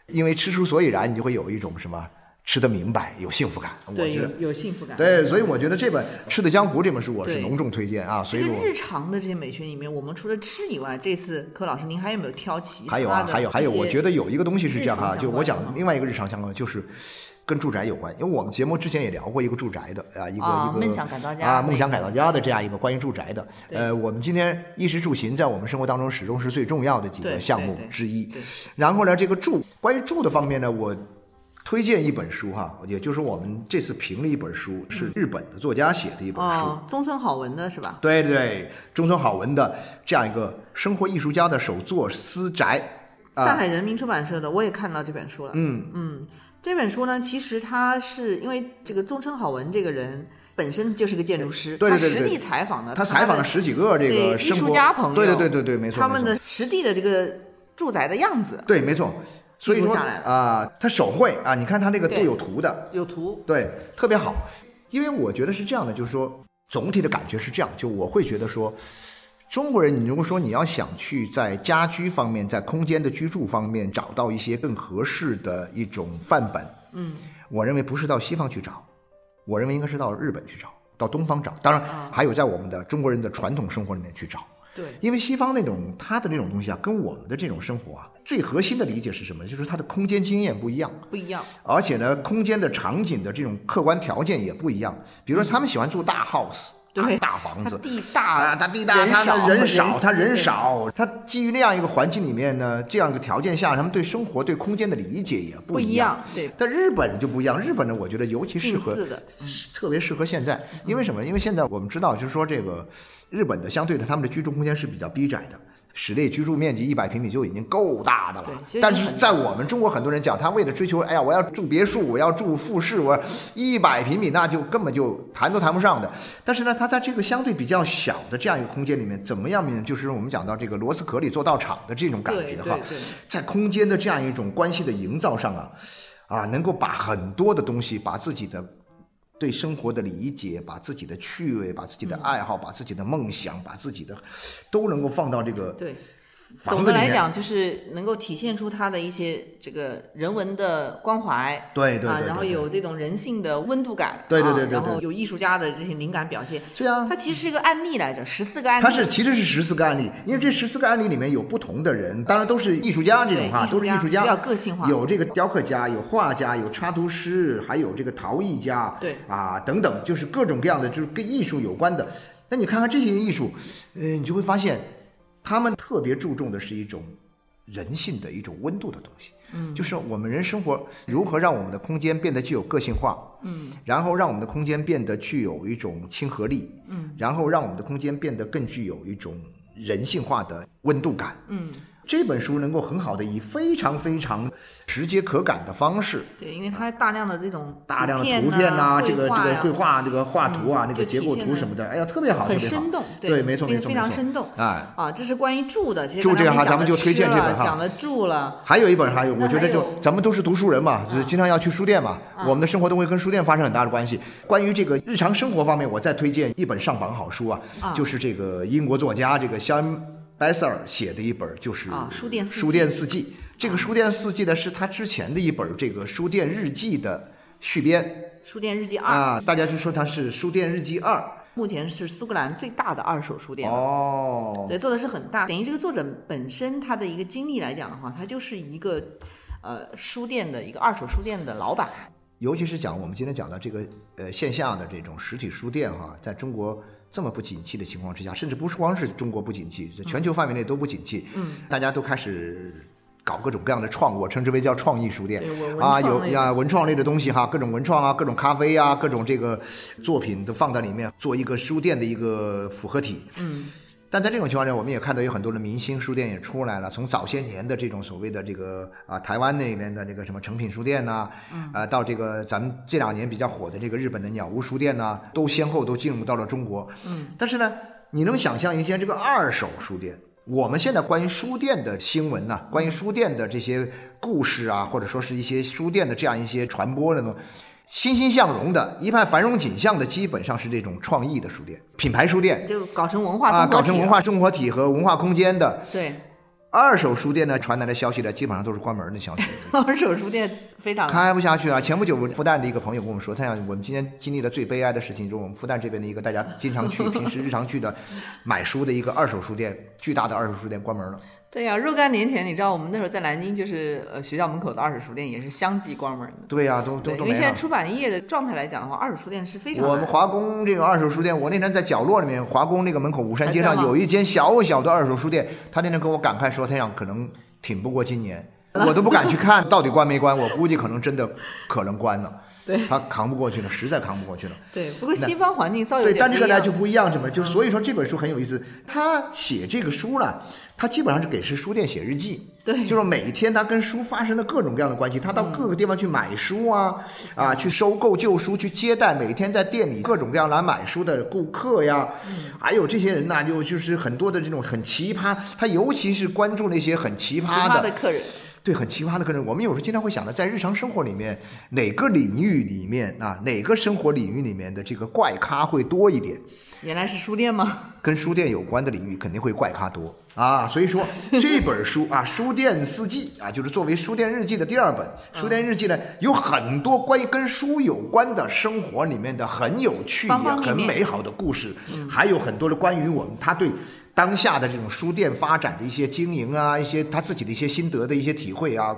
因为吃出所以然，你就会有一种什么吃得明白，有幸福感。我对，觉得有有幸福感。对，所以我觉得这本《吃的江湖》这本书我是隆重推荐啊。所以我这个日常的这些美学里面，我们除了吃以外，这次柯老师您还有没有挑其还有啊，还有还有，我觉得有一个东西是这样哈，日常相就我讲另外一个日常相关，就是跟住宅有关，因为我们节目之前也聊过一个住宅的啊，一个、一个啊梦想改造家啊，梦想改造家的这样一个关于住宅的。呃，我们今天衣食住行在我们生活当中始终是最重要的几个项目之一。然后呢，这个住，关于住的方面呢，我。推荐一本书哈，也就是我们这次评了一本书，是日本的作家写的一本书。哦，中村好文的是吧？对对对，中村好文的这样一个生活艺术家的手作私宅。啊上海人民出版社的，我也看到这本书了。嗯嗯，这本书呢，其实他是因为这个宗称好文这个人本身就是个建筑师，对对对对他实地采访的，他采访了十几个这个艺术家朋友，对对对对对，没错，他们的实地的这个住宅的样子对，没错。所以说啊，他手绘啊，你看他那个都有图的，有图，对，特别好。因为我觉得是这样的，就是说总体的感觉是这样，就我会觉得说，中国人，你如果说你要想去在家居方面，在空间的居住方面找到一些更合适的一种范本，嗯，我认为不是到西方去找，我认为应该是到日本去找，到东方找，当然啊还有在我们的中国人的传统生活里面去找。对，因为西方那种他的那种东西啊，跟我们的这种生活啊，最核心的理解是什么？就是他的空间经验不一样，不一样。而且呢，空间的场景的这种客观条件也不一样。比如说，他们喜欢住大 house 对大房子。地大啊，他地大，他人少人少，他人少，他基于那样一个环境里面呢，这样一个条件下，他们对生活、对空间的理解也不一一样对但日本就不一样，日本呢，我觉得尤其适合特别适合现在，因为什么？因为现在我们知道，就是说这个日本的相对的，他们的居住空间是比较逼窄的。室内居住面积一百平米就已经够大的了但是在我们中国很多人讲，他为了追求，哎呀，我要住别墅，我要住复式，我一百平米那就根本就谈都谈不上的。但是呢，他在这个相对比较小的这样一个空间里面，怎么样呢？就是我们讲到这个螺丝壳里做道场的这种感觉哈在空间的这样一种关系的营造上啊，啊，能够把很多的东西，把自己的对生活的理解，把自己的趣味，把自己的爱好，把自己的梦想，把自己的都能够放到这个对。总的来讲，就是能够体现出它的一些这个人文的关怀，啊，对对对，然后有这种人性的温度感，对对啊对对对然后有艺术家的这些灵感表现。对啊它其实是一个案例来着，十四个案例。它是其实是十四个案例，因为这十四个案例里面有不同的人，当然都是艺术家这种哈，都是艺术家，家比较个性化有这个雕刻家，有画家，有插图师，还有这个陶艺家，对啊等等，就是各种各样的，就是跟艺术有关的。那你看看这些艺术，呃，你就会发现，他们特别注重的是一种人性的一种温度的东西。嗯，就是我们人生活如何让我们的空间变得具有个性化，嗯，然后让我们的空间变得具有一种亲和力，嗯，然后让我们的空间变得更具有一种人性化的温度感，嗯，这本书能够很好的以非常非常直接可感的方式，对，因为它大量的这种大量的图图片呐、这个这个绘画、这个画图啊、嗯那个结构图什么的，哎呀，特别好，很特别好生动，对，没错，没错，非非常生动。哎。啊，这是关于住的，其实住这个哈咱们就推荐这本哈讲了住了，还有一本，还有，我觉得就咱们都是读书人嘛，就是经常要去书店嘛，啊我们的生活都会跟书店发生很大的关系。关于这个日常生活方面，我再推荐一本上榜好书啊，啊就是这个英国作家这个肖恩·白塞尔写的一本，就是啊书店四季书店四季。这个书店四季呢，是他之前的一本这个书店日记的续编书店日记二、啊，大家就说它是书店日记二。目前是苏格兰最大的二手书店。哦，对，做的是很大。等于这个作者本身他的一个经历来讲的话，他就是一个呃书店的一个二手书店的老板。尤其是讲我们今天讲的这个呃线下的这种实体书店哈，在中国这么不景气的情况之下，甚至不是光是中国不景气，在全球范围内都不景气，嗯，大家都开始。搞各种各样的创，我称之为叫创意书店啊，有呀文创类的东西哈，各种文创啊，各种咖啡啊，各种这个作品都放在里面，做一个书店的一个复合体。嗯，但在这种情况下，我们也看到有很多的明星书店也出来了。从早些年的这种所谓的这个啊台湾那边的这个什么诚品书店呐、啊，到这个咱们这两年比较火的这个日本的鸟屋书店呐、都先后都进入到了中国。嗯，但是呢，你能想象一些这个二手书店？我们现在关于书店的新闻呐、关于书店的这些故事啊，或者说是一些书店的这样一些传播的呢，欣欣向荣的、一派繁荣景象的，基本上是这种创意的书店、品牌书店就搞成文化啊，搞成文化综合体和文化空间的。对，二手书店呢，传来的消息呢，基本上都是关门的消息，二手书店非常开不下去啊。前不久，复旦的一个朋友跟我们说，他想我们今天经历了最悲哀的事情，就是我们复旦这边的一个大家经常去、平时日常去的买书的一个二手书店，巨大的二手书店关门了。对呀、若干年前，你知道我们那时候在南京，就是呃学校门口的二手书店也是相继关门的。对呀、都都因为现在。出版业的状态来讲的话，二手书店是非常我们华工这个二手书店，我那天在角落里面，华工那个门口五山街上有一间小小的二手书店，他那天跟我感慨说，他想可能挺不过今年，我都不敢去看到底关没关，我估计可能真的可能关了，对他扛不过去了，实在扛不过去了。对。不过西方环境稍有对，但这个呢就不一样，什么？就所以说这本书很有意思。他写这个书呢，他基本上是给是书店写日记。对。就是每天他跟书发生的各种各样的关系，他到各个地方去买书啊，啊，去收购旧书，去接待每天在店里各种各样来买书的顾客呀，还有这些人呢，就就是很多的这种很奇葩，他尤其是关注那些很奇葩的客人，对，很奇葩的个人。我们有时候经常会想到，在日常生活里面，哪个领域里面啊，哪个生活领域里面的这个怪咖会多一点？原来是书店吗？跟书店有关的领域肯定会怪咖多啊，所以说 这本书啊，《书店四季》啊，就是作为书店日记的第二本。书店日记呢，有很多关于跟书有关的生活里面的很有趣也很美好的故事，还有很多的关于我们他对当下的这种书店发展的一些经营啊，一些他自己的一些心得的一些体会啊。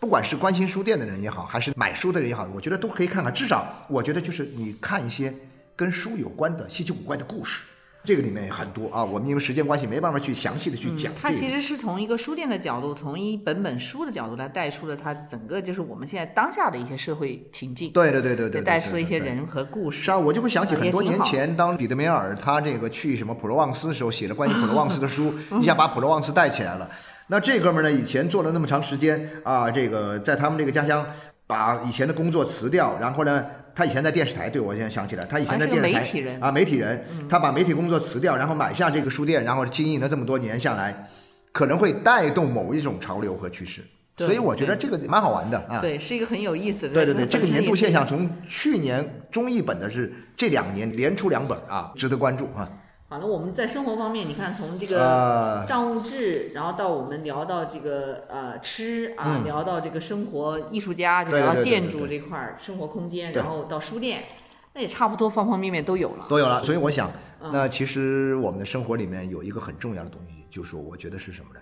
不管是关心书店的人也好，还是买书的人也好，我觉得都可以看看。至少我觉得就是你看一些跟书有关的稀奇古怪的故事。这个里面也很多啊，我们因为时间关系没办法去详细的去讲、这个。它其实是从一个书店的角度，从一本本书的角度来带出了它整个就是我们现在当下的一些社会情境，对对对对对，带出了一些人和故事。是啊，我就会想起很多年前，当彼得梅尔他这个去什么普罗旺斯的时候，写了关于普罗旺斯的书，一下把普罗旺斯带起来了。那这哥们儿呢，以前做了那么长时间啊，这个在他们这个家乡把以前的工作辞掉，然后呢，他以前在电视台，对我现在想起来，他以前在电视台媒体人嗯啊，媒体人，他把媒体工作辞掉，然后买下这个书店，然后经营了这么多年下来，可能会带动某一种潮流和趋势。所以我觉得这个蛮好玩的啊。对，是一个很有意思的。对对对，这个年度现象从去年中译本的是这两年连出两本啊，值得关注啊。好了，我们在生活方面，你看从这呃个账务制，然后到我们聊到这个呃吃啊，嗯聊到这个生活艺术家，就聊到建筑这块儿生活空间，然后到书店，那也差不多方方面面都有了。都有了。所以我想，嗯那其实我们的生活里面有一个很重要的东西，就是我觉得是什么呢？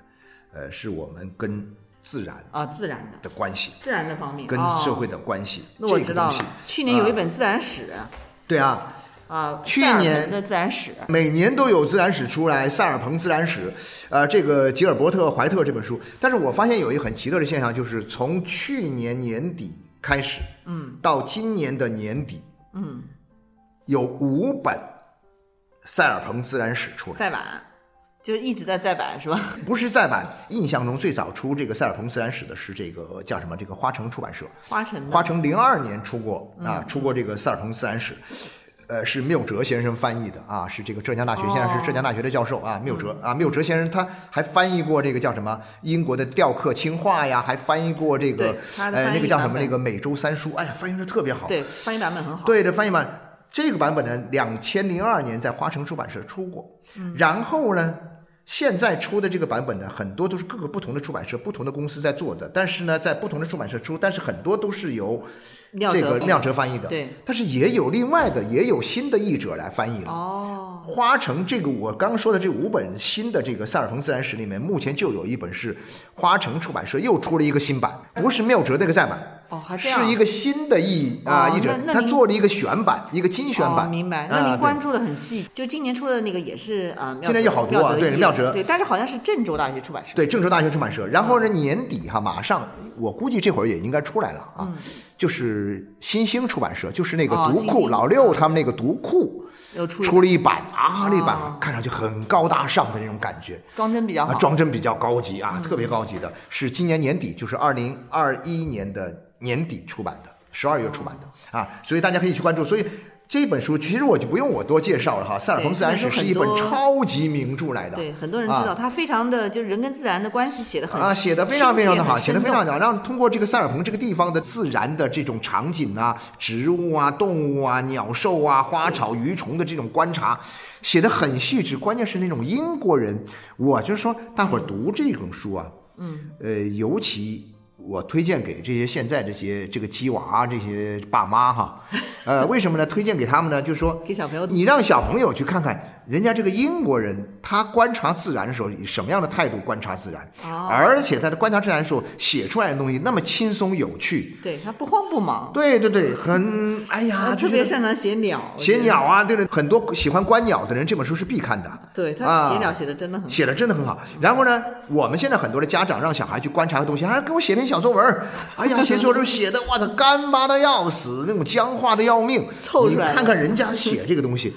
呃，是我们跟自然啊，自然的，的关系，自然的方面，跟哦社会的关系。那我知道了，去年有一啊本自然史对啊，啊，去年的自然史，每年都有自然史出来，塞尔彭自然史，呃，这个吉尔伯特·怀特这本书。但是我发现有一个很奇特的现象，就是从去年年底开始，嗯到今年的年底，嗯，有五本塞尔彭自然史出来，再版，就是一直在再版是吧？不是再版。印象中最早出这个塞尔彭自然史的是这个叫什么？这个花城出版社，花城花城零二年出过嗯啊，出过这个塞尔彭自然史。呃，是缪哲先生翻译的啊，是这个浙江大学，现在是浙江大学的教授啊，缪哲啊，缪哲先生他还翻译过这个叫什么英国的雕刻青画呀，还翻译过这个呃那个叫什么那个美洲三书，哎呀，翻译的特别好。对，翻译版本很好。对的，翻译版这个版本呢，两千零二年在花城出版社出过，嗯然后呢，现在出的这个版本呢，很多都是各个不同的出版社、不同的公司在做的，但是呢，在不同的出版社出，但是很多都是由这个妙哲翻译的，对，但是也有另外的，也有新的译者来翻译了。哦，花城这个我刚刚说的这五本新的这个塞尔彭自然史里面，目前就有一本是花城出版社又出了一个新版，不是妙哲那个再版，哦，还是是一个新的译啊哦译者他做了一个选版，一个精选版。哦，明白。啊那您关注的很细，就今年出的那个也是啊，妙今年有好多啊对妙哲对，但是好像是郑州大学出版社。对，郑州大学出版社。然后呢，年底哈，马上我估计这会儿也应该出来了啊，就是新兴出版社，就是那个读库，老六他们那个读库又出出了一版啊，那版哦看上去很高大上的那种感觉。装帧比较好啊，。装帧比较高级啊，特别嗯高级的，是今年年底，就是二零二一年的年底出版的，十二月出版的啊，所以大家可以去关注。所以这本书其实我就不用我多介绍了哈，《塞尔彭自然史》是一本超级名著来的，对，很多人知道，啊它非常的就是人跟自然的关系写的很啊，写的非常非常的好，写的非常的的好，让通过这个塞尔彭这个地方的自然的这种场景啊、植物啊、动物啊、鸟兽啊、花草鱼虫的这种观察，写的很细致。关键是那种英国人，我就说大伙儿读这本书啊，嗯，呃，尤其。我推荐给这些现在这些这个鸡娃啊这些爸妈哈，呃，为什么呢？推荐给他们呢？就是说，给小朋友你让小朋友去看看人家这个英国人，他观察自然的时候以什么样的态度观察自然，哦而且在他观察自然的时候写出来的东西那么轻松有趣，对他不慌不忙，对对对，很哎呀，他特别擅长写鸟，写鸟啊，对对，很多喜欢观鸟的人这本书是必看的。对他啊写鸟写的真的很好。写的真的很好。然后呢，我们现在很多的家长让小孩去观察个东西，还给我写篇小作文儿，哎呀，写作文写的哇，他干巴的要死，那种僵化的要命。你看看人家写这个东西，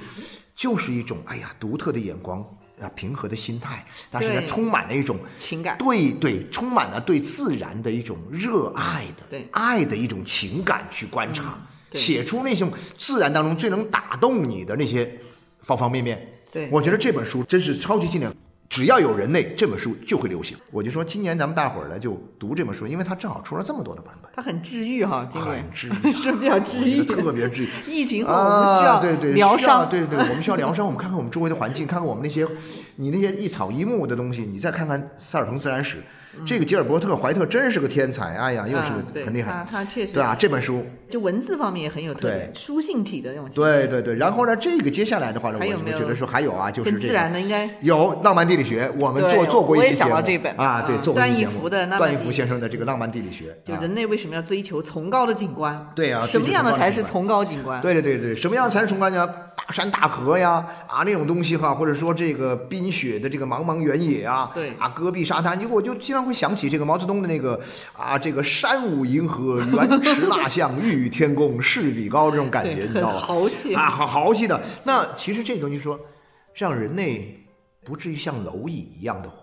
就是一种哎呀独特的眼光啊，平和的心态，但是呢，充满了一种情感对对，充满了对自然的一种热爱的对爱的一种情感去观察，嗯写出那种自然当中最能打动你的那些方方面面。对我觉得这本书真是超级经典。只要有人类，这本书就会流行。我就说，今年咱们大伙儿呢就读这本书，因为它正好出了这么多的版本，它很治愈哈，今年很治愈 是比较治愈特别治愈。疫情后我们需要啊，对对，疗伤，对对对，我们需要疗伤。我们看看我们周围的环境，看看我们那些你那些一草一木的东西，你再看看塞尔滕自然史，这个吉尔伯特·怀特真是个天才，哎呀，又是很厉害，他他确实对啊，这本书，就文字方面也很有特点，对书信体的那种。对对对，然后呢，这个接下来的话呢，我我觉得说还有啊，就是这个然的应该有浪漫地理学，我们做做过一我也期节目想到这本啊，对，啊做过一期节目段义孚的段义福先生的这个浪漫地理学，啊就人类为什么要追求崇高的景观？对啊什么样的才是崇高景观？对对对对，什么样才是崇高呢？大山大河呀，啊那种东西哈，或者说这个冰雪的这个茫茫原野啊，对啊戈壁沙滩，结果我就经常会想起这个毛泽东的那个啊这个山舞银河，原驰蜡象，欲与天公试比高这种感觉，你知道很吗？豪气啊，好豪气的。那其实这东西说，让人类不至于像蝼蚁一样的活着。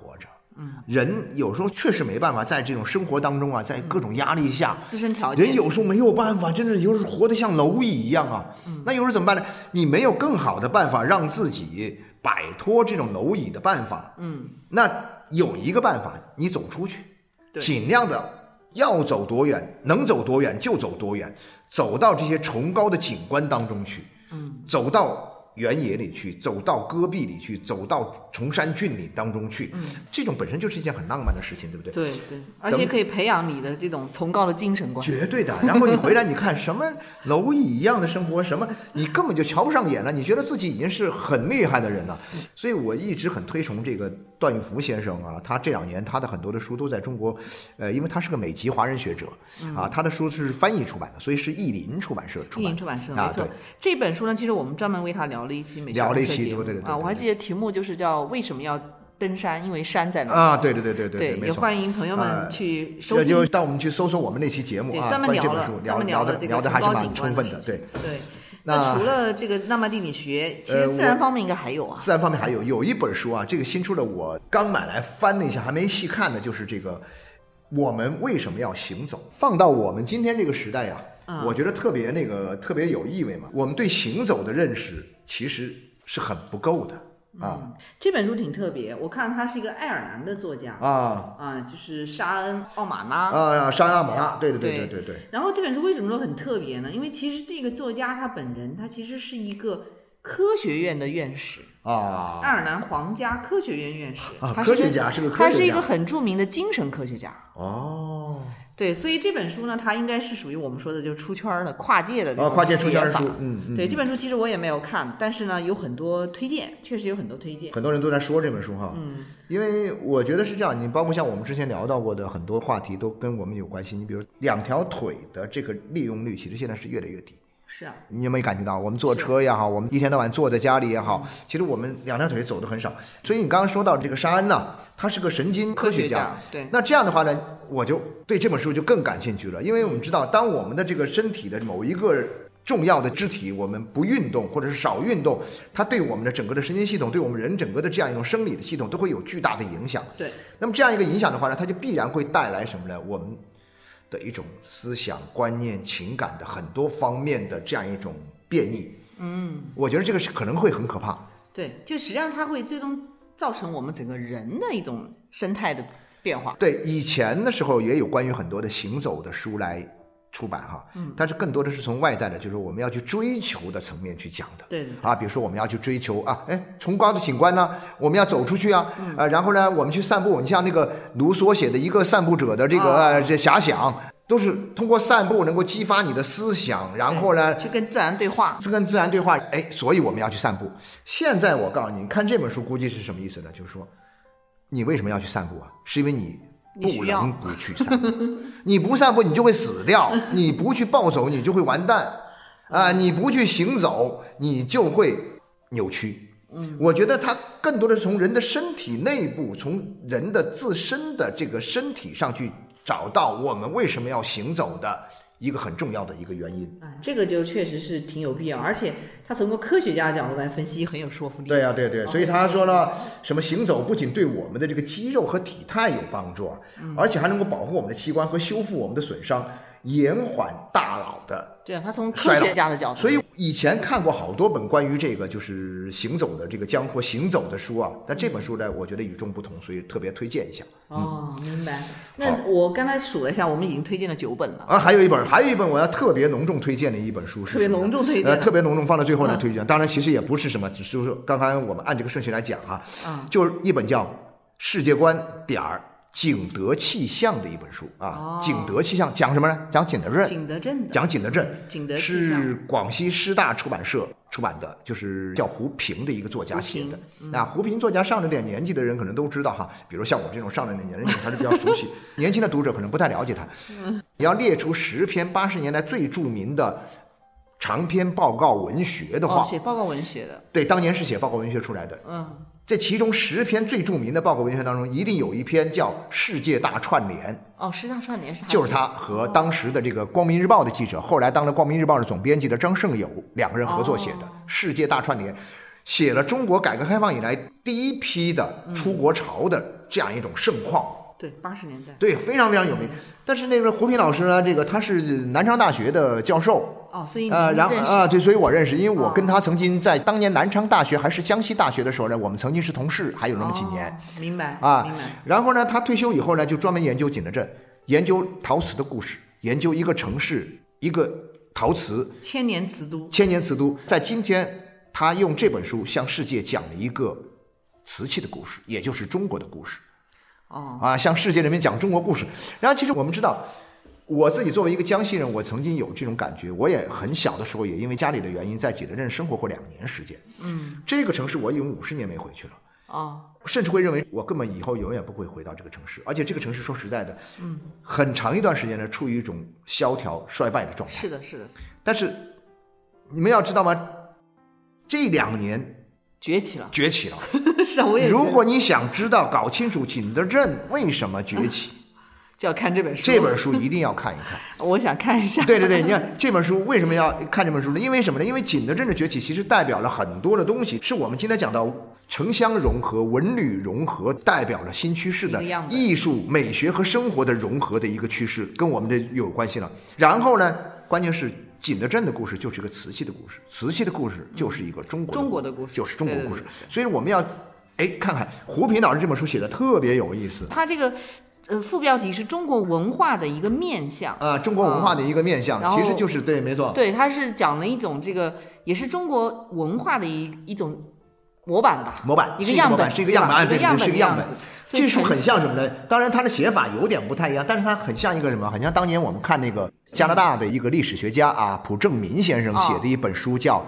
嗯，人有时候确实没办法在这种生活当中啊，在各种压力下，自身条件人有时候没有办法，真的有时候活得像蝼蚁一样啊。那有时候怎么办呢？你没有更好的办法让自己摆脱这种蝼蚁的办法。嗯，那有一个办法，你走出去，对尽量的要走多远，能走多远就走多远，走到这些崇高的景观当中去。嗯，走到。原野里去，走到戈壁里去，走到崇山峻岭当中去，这种本身就是一件很浪漫的事情，对不对？对对，而且可以培养你的这种崇高的精神观。绝对的。然后你回来，你看什么蝼蚁一样的生活，什么你根本就瞧不上眼了，你觉得自己已经是很厉害的人了。所以我一直很推崇这个段玉福先生啊，他这两年他的很多的书都在中国，呃，因为他是个美籍华人学者啊，他的书是翻译出版的，所以是译林出版社出版。译林出版社，啊没错对。这本书呢，其实我们专门为他聊了一期美食聊了一期对对对对啊，我还记得题目就是叫为什么要登山，因为山在那儿。啊，对对对对对。也欢迎朋友们呃去收听。就带我们去搜索我们那期节目，啊，专门聊了专门聊的了聊的还是蛮充分的，对。对。那那除了这个浪漫地理学，其呃实自然方面应该还有啊。自然方面还有有一本书啊，这个新出的，我刚买来翻了一下，还没细看呢，就是这个我们为什么要行走？放到我们今天这个时代呀、嗯我觉得特别那个特别有意味嘛。我们对行走的认识其实是很不够的啊嗯，这本书挺特别，我看他是一个爱尔兰的作家啊啊，就是沙恩·奥马拉。啊！沙恩·奥马拉，对对对对对然后这本书为什么说很特别呢？因为其实这个作家他本人他其实是一个科学院的院士啊，爱啊尔兰皇家科学院院士，啊科学家是个科学家他是一个很著名的精神科学家。哦对，所以这本书呢，它应该是属于我们说的就是出圈儿的、跨界的这啊，种跨界出圈写法的书，嗯嗯，对这本书其实我也没有看，但是呢有很多推荐，确实有很多推荐。很多人都在说这本书哈，嗯，因为我觉得是这样，你包括像我们之前聊到过的很多话题都跟我们有关系。你比如两条腿的这个利用率，其实现在是越来越低。是啊，你有没有感觉到？我们坐车也好，我们一天到晚坐在家里也好，其实我们两条腿走的很少。所以你刚刚说到这个沙恩呢，他是个神经科学家。家对，那这样的话呢，我就对这本书就更感兴趣了，因为我们知道，当我们的这个身体的某一个重要的肢体，我们不运动或者是少运动，它对我们的整个的神经系统，对我们人整个的这样一种生理的系统都会有巨大的影响。对，那么这样一个影响的话呢，它就必然会带来什么呢？我们的一种思想、观念、情感的很多方面的这样一种变异。嗯，我觉得这个是可能会很可怕。对，就实际上它会最终造成我们整个人的一种生态的变化。对，以前的时候也有关于很多的行走的书来出版哈，嗯，但是更多的是从外在的，就是我们要去追求的层面去讲的。对对啊，比如说我们要去追求啊，哎，崇高的景观呢，我们要走出去啊，呃，然后呢，我们去散步，你像那个卢梭写的一个散步者的这个、这遐想，都是通过散步能够激发你的思想，然后呢，去跟自然对话。是跟自然对话，哎，所以我们要去散步。现在我告诉你，看这本书估计是什么意思呢？就是说，你为什么要去散步啊？是因为你不能不去散。步，你不散步你就会死掉，你不去暴走你就会完蛋，啊、你不去行走你就会扭曲。嗯，我觉得它更多的是从人的身体内部，从人的自身的这个身体上去找到我们为什么要行走的一个很重要的一个原因。啊，这个就确实是挺有必要，而且他从个科学家角度来分析，很有说服力。对呀、对对，所以他说了，什么行走不仅对我们的这个肌肉和体态有帮助，啊而且还能够保护我们的器官和修复我们的损伤，延缓大脑的对啊，他从科学家的角度，所以以前看过好多本关于这个就是行走的这个江湖行走的书啊，但这本书呢，我觉得与众不同，所以特别推荐一下哦，明白。那我刚才数了一下，我们已经推荐了九本了。啊。还有一本，还有一本我要特别隆重推荐的一本书是特别隆重推荐呃，特别隆重放到最后来嗯推荐。当然，其实也不是什么，只是说刚才我们按这个顺序来讲啊，嗯就是一本叫《世界观点儿景德气象的一本书啊，哦景德气象讲什么呢？讲景德镇，景德镇讲景德镇，景德气象。是广西师大出版社出版的，就是叫胡平的一个作家写的。嗯。那胡平作家上了点年纪的人可能都知道哈，比如像我这种上了点年纪，还是比较熟悉，年轻的读者可能不太了解他。嗯。你要列出十篇八十年代最著名的长篇报告文学的话，哦，写报告文学的，对，当年是写报告文学出来的。嗯，这其中十篇最著名的报告文学当中，一定有一篇叫《世界大串联》。哦，世界大串联是他就是他和当时的这个《光明日报》的记者，后来当了《光明日报》的总编辑的张胜友两个人合作写的《世界大串联》，写了中国改革开放以来第一批的出国潮的这样一种盛况。对八十年代，对，非常非常有名。但是那个胡平老师呢，这个他是南昌大学的教授，哦，所以你呃，然后啊，对，所以我认识，因为我哦跟他曾经在当年南昌大学还是江西大学的时候呢，我们曾经是同事，还有那么几年。哦明白啊明白，然后呢，他退休以后呢，就专门研究景德镇，研究陶瓷的故事，研究一个城市一个陶瓷千年瓷都，千年瓷都。在今天，他用这本书向世界讲了一个瓷器的故事，也就是中国的故事哦，啊，向世界人民讲中国故事。然后，其实我们知道。我自己作为一个江西人，我曾经有这种感觉。我也很小的时候，也因为家里的原因，在景德镇生活过两年时间。嗯，这个城市我已经五十年没回去了。哦，甚至会认为我根本以后永远不会回到这个城市，而且这个城市说实在的，嗯，很长一段时间呢处于一种萧条衰败的状态。是的，是的，但是你们要知道吗？这两年崛起了，崛起了。是啊，我也如果你想知道、搞清楚景德镇为什么崛起，就要看这本书，这本书一定要看一看。我想看一下，对对对，你看这本书为什么要看这本书呢？因为什么呢？因为景德镇的崛起其实代表了很多的东西，是我们今天讲到城乡融合、文旅融合，代表了新趋势的艺术、美学和生活的融合的一个趋势，跟我们的有关系了。然后呢，关键是景德镇的故事就是一个瓷器的故事，瓷器的故事就是一个中国中国的故事就是中国故事对对对。所以我们要哎看看胡平老师这本书写的特别有意思。他这个呃副标题是中国文化的一个面相，啊，中国文化的一个面相，其实就是对，没错，对，它是讲了一种这个也是中国文化的一一种模板吧，模板一个样本，是一个样本，啊，对是一个样本这书很像什么呢？当然，它的写法有点不太一样，但是它很像一个什么？很像当年我们看那个加拿大的一个历史学家啊，普正民先生写的一本书，叫《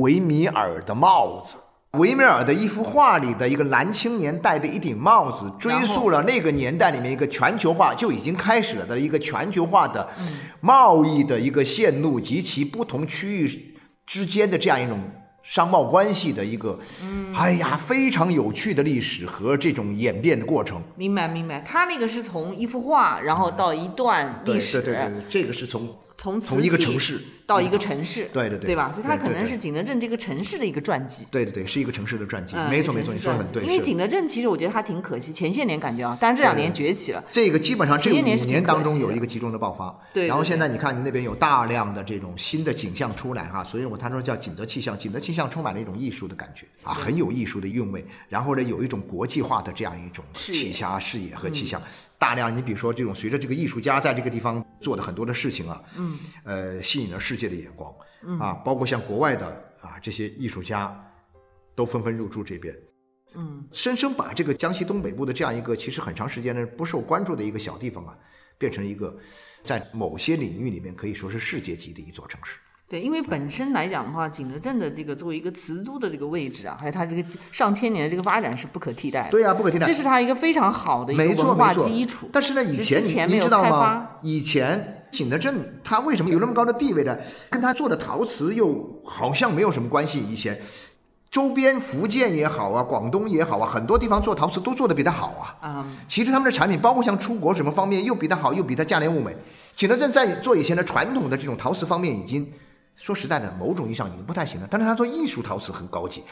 维米尔的帽子》。维米尔的一幅画里的一个男青年戴的一顶帽子，追溯了那个年代里面一个全球化就已经开始了的一个全球化的贸易的一个线路及其不同区域之间的这样一种商贸关系的一个，哎呀，非常有趣的历史和这种演变的过程。明白明白，他那个是从一幅画，然后到一段历史，对对对，对这个是从从从一个城市到一个城市，对对对对吧？所以它可能是景德镇这个城市的一个传记。对对对，是一个城市的传记，嗯没错没错，你说的很对。因为景德镇其实我觉得它挺可惜，前些年感觉啊，但是这两年崛起了。这个基本上这五年当中有一个集中的爆发，对对然后现在你看那边有大量的这种新的景象出来哈，所以我他说叫景德气象，景德气象充满了一种艺术的感觉啊，很有艺术的韵味，然后呢有一种国际化的这样一种气象视野和气象，大量你比如说这种随着这个艺术家在这个地方做的很多的事情啊，嗯，呃，吸引了世界的眼光，啊，包括像国外的啊这些艺术家都纷纷入驻这边。嗯，深深把这个江西东北部的这样一个其实很长时间呢不受关注的一个小地方啊，变成一个在某些领域里面可以说是世界级的一座城市。对，因为本身来讲的话，景德镇的这个作为一个瓷都的这个位置啊，还有它这个上千年的这个发展是不可替代的。对啊，不可替代这。是它一个非常好的一个文化基础。但是呢，以前之前没有您您知道吗开发？以前景德镇它为什么有那么高的地位呢？跟它做的陶瓷又好像没有什么关系。以前周边福建也好啊，广东也好啊，很多地方做陶瓷都做得比它好啊。嗯，其实他们的产品，包括像出国什么方面，又比它好，又比它价廉物美。景德镇在做以前的传统的这种陶瓷方面，已经说实在的，某种意义上已经不太行了。但是他做艺术陶瓷很高级，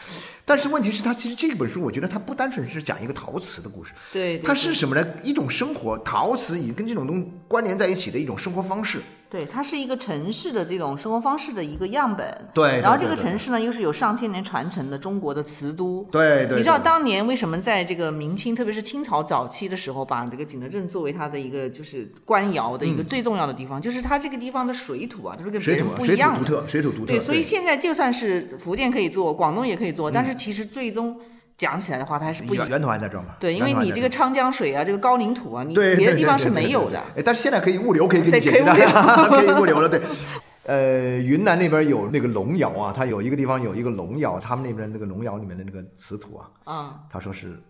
但是问题是，他其实这本书，我觉得它不单纯是讲一个陶瓷的故事，对，对它是什么呢？一种生活，陶瓷已经跟这种东西关联在一起的一种生活方式。对，它是一个城市的这种生活方式的一个样本。对对然后这个城市呢，又是有上千年传承的中国的瓷都。对对，你知道当年为什么在这个明清，特别是清朝早期的时候，把这个景德镇作为它的一个就是官窑的一个最重要的地方，就是它这个地方的水土啊，就是跟别人水土不一样的。土独特，水土独特。对，所以现在就算是福建可以做，广东也可以做，但是其实最终讲起来的话，它还是不一样源头还在这儿嘛？对，因为你这个昌江水啊，这个高岭土啊，你别的地方是没有的。哎，但是现在可以物流可以给对你解决的 可以物流了。对，呃，云南那边有那个龙窑啊，它有一个地方有一个龙窑，他们那边那个龙窑里面的那个瓷土啊，啊，他说是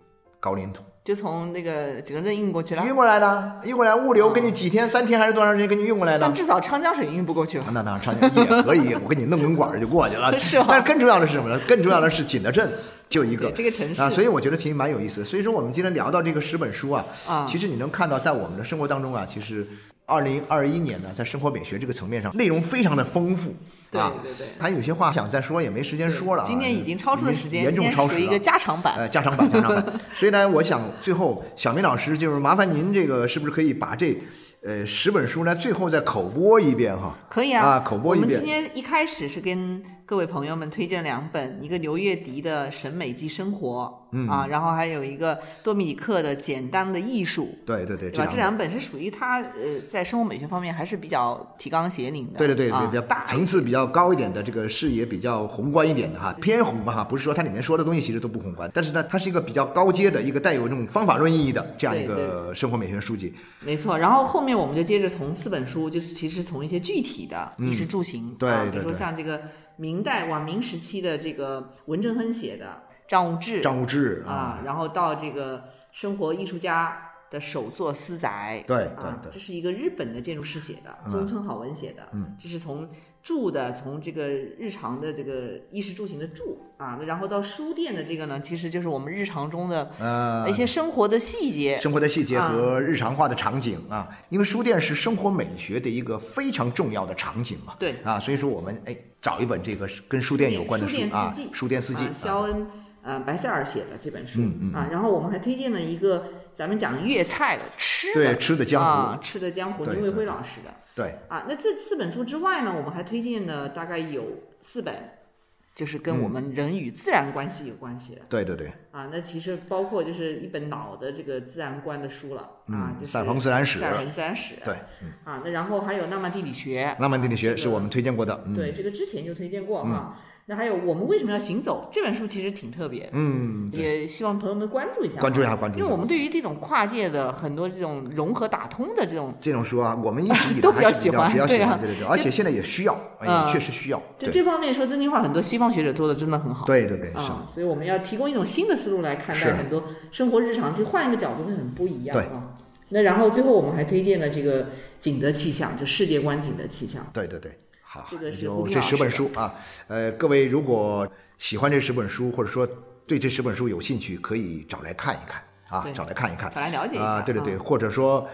高岭土就从那个景德镇运过去了，运过来的，运过来物流给你几天、三天还是多长时间给你运过来的但？至少长江水运不过去吧？那当然，长江也可以，我给你弄根管儿就过去了。是吗但是更重要的是什么呢？更重要的是景德镇就一个这个城市啊，所以我觉得其实蛮有意思的。所以说，我们今天聊到这个十本书啊，啊其实你能看到，在我们的生活当中啊，其实二零二一年呢，在生活美学这个层面上，内容非常的丰富。对啊，对对还有些话想再说，也没时间说了啊。今天已经超出了时间，严重超时了。一个加长版。呃，加长版，加长版。所以呢，我想最后小明老师就是麻烦您这个是不是可以把这呃十本书呢最后再口播一遍哈？可以啊口播一遍我们今天一开始是跟各位朋友们推荐两本，一个刘月迪的《审美即生活》，嗯啊，然后还有一个多米尼克的《简单的艺术》。对对对，对吧？这两两本是属于他呃，在生活美学方面还是比较提纲挈领的。对对对，啊比较大层次比较高一点的，这个视野比较宏观一点的哈，偏宏观哈，不是说它里面说的东西其实都不宏观，但是呢，它是一个比较高阶的一个带有这种方法论意义的这样一个生活美学书籍。没错，然后后面我们就接着从四本书，就是其实从一些具体的衣食住行，啊，比如说像这个明代晚明时期的这个文正亨写的《张无志》张无志啊，然后到这个生活艺术家的首座《私宅》，对啊对对这是一个日本的建筑师写的，中村好文写的，嗯，这是从住的，从这个日常的这个衣食住行的住啊，那然后到书店的这个呢，其实就是我们日常中的呃一些生活的细节，生活的细节啊和日常化的场景啊，因为书店是生活美学的一个非常重要的场景嘛。对啊，所以说我们哎找一本这个跟书店有关的书店四季，书店四季啊，肖恩呃白塞尔写的这本书、嗯嗯啊，然后我们还推荐了一个咱们讲粤菜的吃的对吃的江湖啊，吃的江湖，林卫辉老师的对啊。那这四本书之外呢，我们还推荐了大概有四本，就是跟我们人与自然关系有关系的。对对对，啊，那其实包括就是一本老的这个自然观的书了啊，就是赛鹏自然史赛鹏自然史，对，嗯啊，那然后还有浪漫地理学，浪漫地理学这个是我们推荐过的，嗯，对，这个之前就推荐过哈。那还有我们为什么要行走这本书其实挺特别的，嗯，也希望朋友们关注一下哈，关注一下关注一下因为我们对于这种跨界的很多这种融合打通的这种，这种书啊，我们一直以 来都比较喜欢比较喜对对对对，而且现在也需要，确实需要，就对这方面说真心话，很多西方学者做的真的很好。对对对，是，啊，所以我们要提供一种新的思路来看是待很多生活日常，去换一个角度会很不一样对啊。那然后最后我们还推荐了这个景德气象，就世界观景德气象。对对对。好，这个是胡平老就这十本书啊，呃，各位如果喜欢这十本书，或者说对这十本书有兴趣，可以找来看一看啊，找来看一看，找来了解一下啊，对对对，嗯或者说。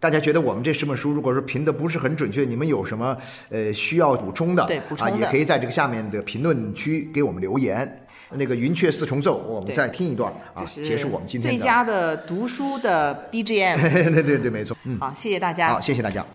大家觉得我们这十本书，如果说评的不是很准确，你们有什么呃需要补充的，啊，对补充的也可以在这个下面的评论区给我们留言。那个云雀四重奏，我们再听一段啊结束我们今天的。最佳的读书的 BGM。对对对，没错，嗯，好，谢谢大家。好，谢谢大家。